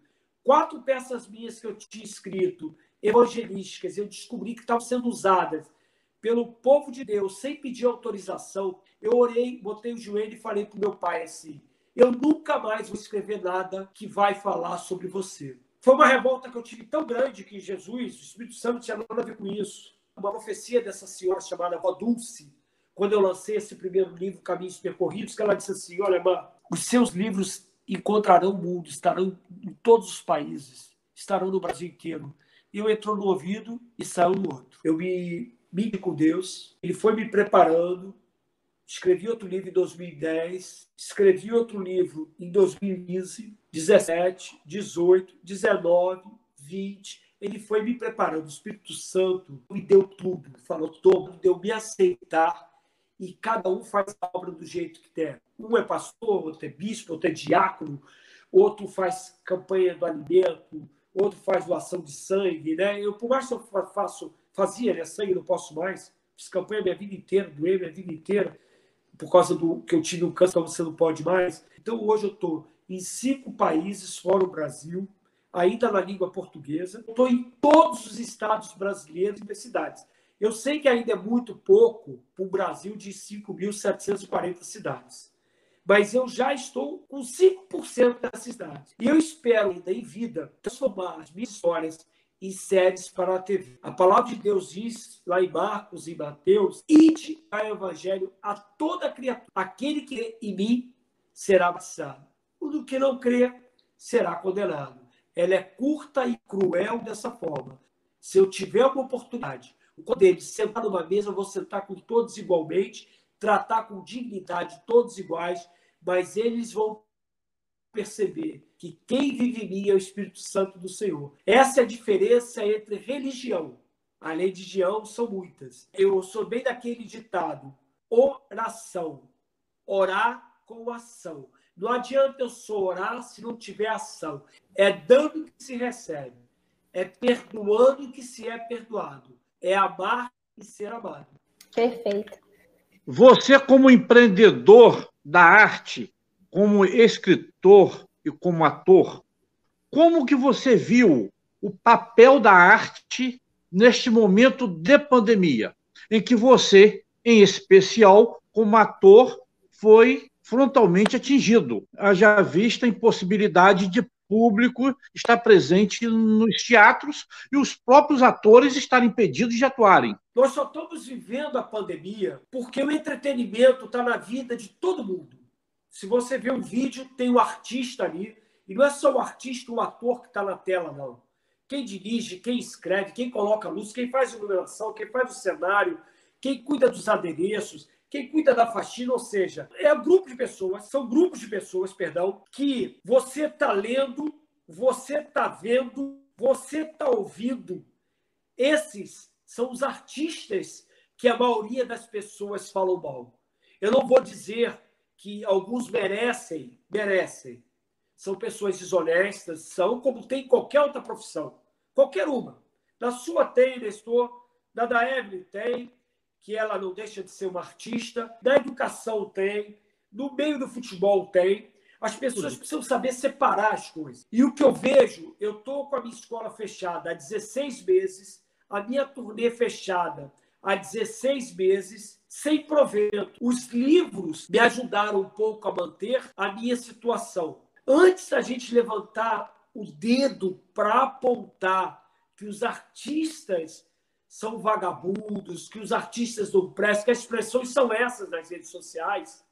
quatro peças minhas que eu tinha escrito, evangelísticas, eu descobri que estavam sendo usadas pelo povo de Deus, sem pedir autorização. Eu orei, botei o joelho e falei para o meu pai assim: eu nunca mais vou escrever nada que vai falar sobre você. Foi uma revolta que eu tive tão grande que Jesus, o Espírito Santo, tinha nada a ver com isso. Uma profecia dessa senhora chamada Vó Dulce, quando eu lancei esse primeiro livro, Caminhos Percorridos, que ela disse assim: Olha, mãe, os seus livros encontrarão o mundo, estarão em todos os países, estarão no Brasil inteiro. Eu entrou no ouvido e saiu no outro. Eu me, me com Deus, ele foi me preparando, escrevi outro livro em 2010, escrevi outro livro em 2015, 17, 18, 19, 20. Ele foi me preparando. O Espírito Santo me deu tudo, falou todo, deu me aceitar. E cada um faz a obra do jeito que quer. Um é pastor, outro é bispo, outro é diácono, outro faz campanha do alimento, outro faz doação de sangue. Né? Eu, por mais que eu faço, fazia né, sangue, não posso mais. Fiz campanha minha vida inteira, doei minha vida inteira por causa do que eu tive um câncer, você não pode mais. Então, hoje eu estou em cinco países fora o Brasil, ainda na língua portuguesa. Estou em todos os estados brasileiros e universidades. Eu sei que ainda é muito pouco para o Brasil de 5.740 cidades. Mas eu já estou com 5% dessas cidades. E eu espero ainda em vida transformar as minhas histórias e séries para a TV. A palavra de Deus diz, lá em Marcos e Mateus, ide o evangelho a toda criatura. Aquele que crê em mim será batizado. O que não crê será condenado. Ela é curta e cruel dessa forma. Se eu tiver uma oportunidade, Quando ele sentar numa mesa, eu vou sentar com todos igualmente, tratar com dignidade todos iguais, mas eles vão perceber que quem vive em mim é o Espírito Santo do Senhor. Essa é a diferença entre religião. A religião são muitas. Eu sou bem daquele ditado: oração. Orar com ação. Não adianta eu só orar se não tiver ação. É dando que se recebe. É perdoando que se é perdoado. É amar e ser amado. Perfeito. Você, como empreendedor da arte, como escritor e como ator, como que você viu o papel da arte neste momento de pandemia, em que você, em especial, como ator, foi frontalmente atingido, haja vista a impossibilidade de público estar presente nos teatros e os próprios atores estarem impedidos de atuarem. Nós só estamos vivendo a pandemia porque o entretenimento está na vida de todo mundo. Se você vê um vídeo, tem um artista ali, e não é só o artista, o ator que está na tela, não. Quem dirige, quem escreve, quem coloca a luz, quem faz iluminação, quem faz o cenário, quem cuida dos adereços, quem cuida da faxina, ou seja, é um grupo de pessoas, são grupos de pessoas, perdão, que você está lendo, você está vendo, você está ouvindo. Esses são os artistas que a maioria das pessoas falam mal. Eu não vou dizer que alguns merecem, merecem. São pessoas desonestas, são como tem qualquer outra profissão. Qualquer uma. Na sua tem, Nestor, na da Evelyn tem, que ela não deixa de ser uma artista, na educação tem, no meio do futebol tem. As pessoas precisam saber separar as coisas. E o que eu vejo, eu estou com a minha escola fechada há 16 meses, a minha turnê fechada há 16 meses, sem provento. Os livros me ajudaram um pouco a manter a minha situação. Antes da gente levantar o dedo para apontar que os artistas são vagabundos, que os artistas não prestam, que as expressões são essas nas redes sociais,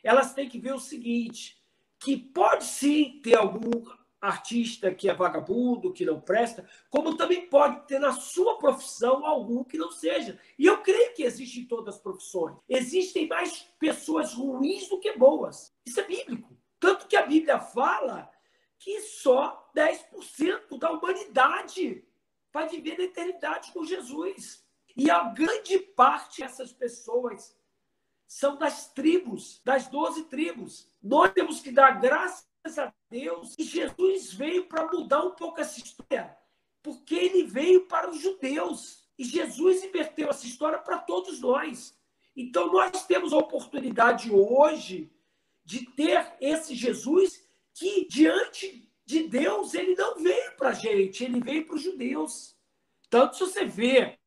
elas têm que ver o seguinte, que pode sim ter algum artista que é vagabundo, que não presta, como também pode ter na sua profissão algum que não seja. E eu creio que existe em todas as profissões. Existem mais pessoas ruins do que boas. Isso é bíblico. Tanto que a Bíblia fala que só 10% da humanidade vai viver na eternidade com Jesus. E a grande parte dessas pessoas são das tribos, das doze tribos. Nós temos que dar graças a Deus que Jesus veio para mudar um pouco essa história, porque ele veio para os judeus. E Jesus inverteu essa história para todos nós. Então nós temos a oportunidade hoje de ter esse Jesus que, diante de Deus, ele não veio para a gente, ele veio para os judeus. Tanto se você vê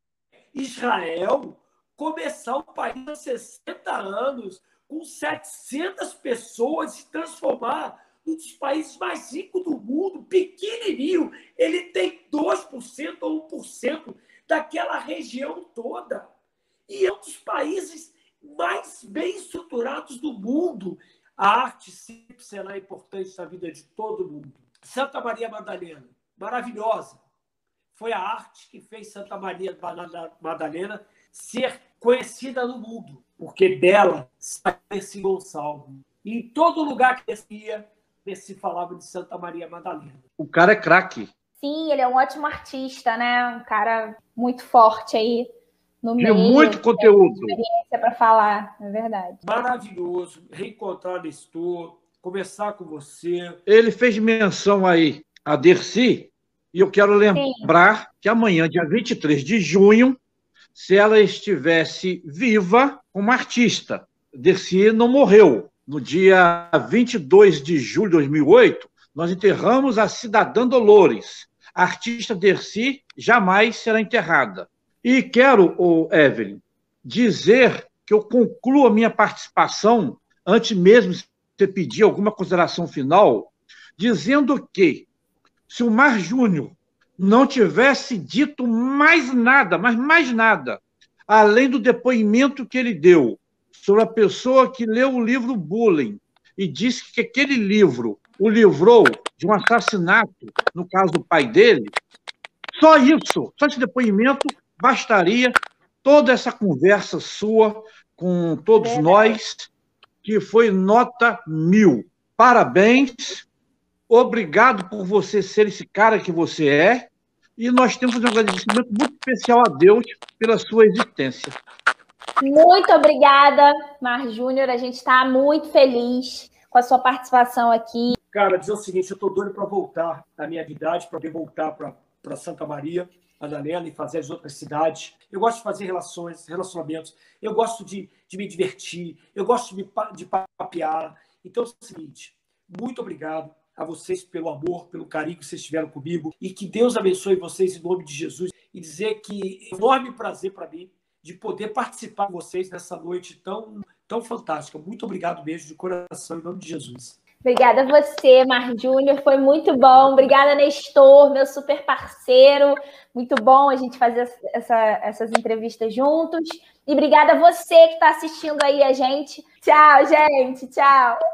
Israel começar um país há 60 anos, com 700 pessoas, se transformar num dos países mais ricos do mundo, pequenininho. Ele tem 2% ou 1% daquela região toda. E é um dos países mais bem estruturados do mundo. A arte sempre será importante na vida de todo mundo. Santa Maria Madalena, maravilhosa. Foi a arte que fez Santa Maria Madalena ser conhecida no mundo, porque dela saiu esse Gonçalves. E em todo lugar que descia, se falava de Santa Maria Madalena. O cara é craque. Sim, ele é um ótimo artista, né? Um cara muito forte aí no meio. muito conteúdo. Experiência para falar, é verdade. Maravilhoso reencontrar Nestor, conversar com você. Ele fez menção aí a Dercy, e eu quero lembrar Sim. que amanhã, dia 23 de junho, se ela estivesse viva como artista, Dercy não morreu. No dia 22 de julho de 2008, nós enterramos a cidadã Dolores. A artista Dercy jamais será enterrada. E quero, oh, Evelyn, dizer que eu concluo a minha participação, antes mesmo de você pedir alguma consideração final, dizendo que se o Mar Júnior não tivesse dito mais nada, mas mais nada, além do depoimento que ele deu sobre a pessoa que leu o livro Bullying e disse que aquele livro o livrou de um assassinato, no caso do pai dele, só isso, só esse depoimento bastaria toda essa conversa sua com todos nós, que foi nota mil. Parabéns, obrigado por você ser esse cara que você é, e nós temos um agradecimento muito especial a Deus pela sua existência. Muito obrigada, Mar Júnior. A gente está muito feliz com a sua participação aqui. Cara, dizer o seguinte, eu estou doido para voltar à minha idade, para voltar para Santa Maria, Madalena, e fazer as outras cidades. Eu gosto de fazer relações, relacionamentos. Eu gosto de, de me divertir. Eu gosto de, de papear. Então é o seguinte, muito obrigado a vocês pelo amor, pelo carinho que vocês tiveram comigo e que Deus abençoe vocês em nome de Jesus e dizer que é um enorme prazer para mim de poder participar com vocês nessa noite tão, tão fantástica. Muito obrigado mesmo de coração, em nome de Jesus. Obrigada a você, Mar Júnior, foi muito bom. Obrigada, Nestor, meu super parceiro. Muito bom a gente fazer essa, essas entrevistas juntos. E obrigada a você que está assistindo aí a gente. Tchau, gente. Tchau.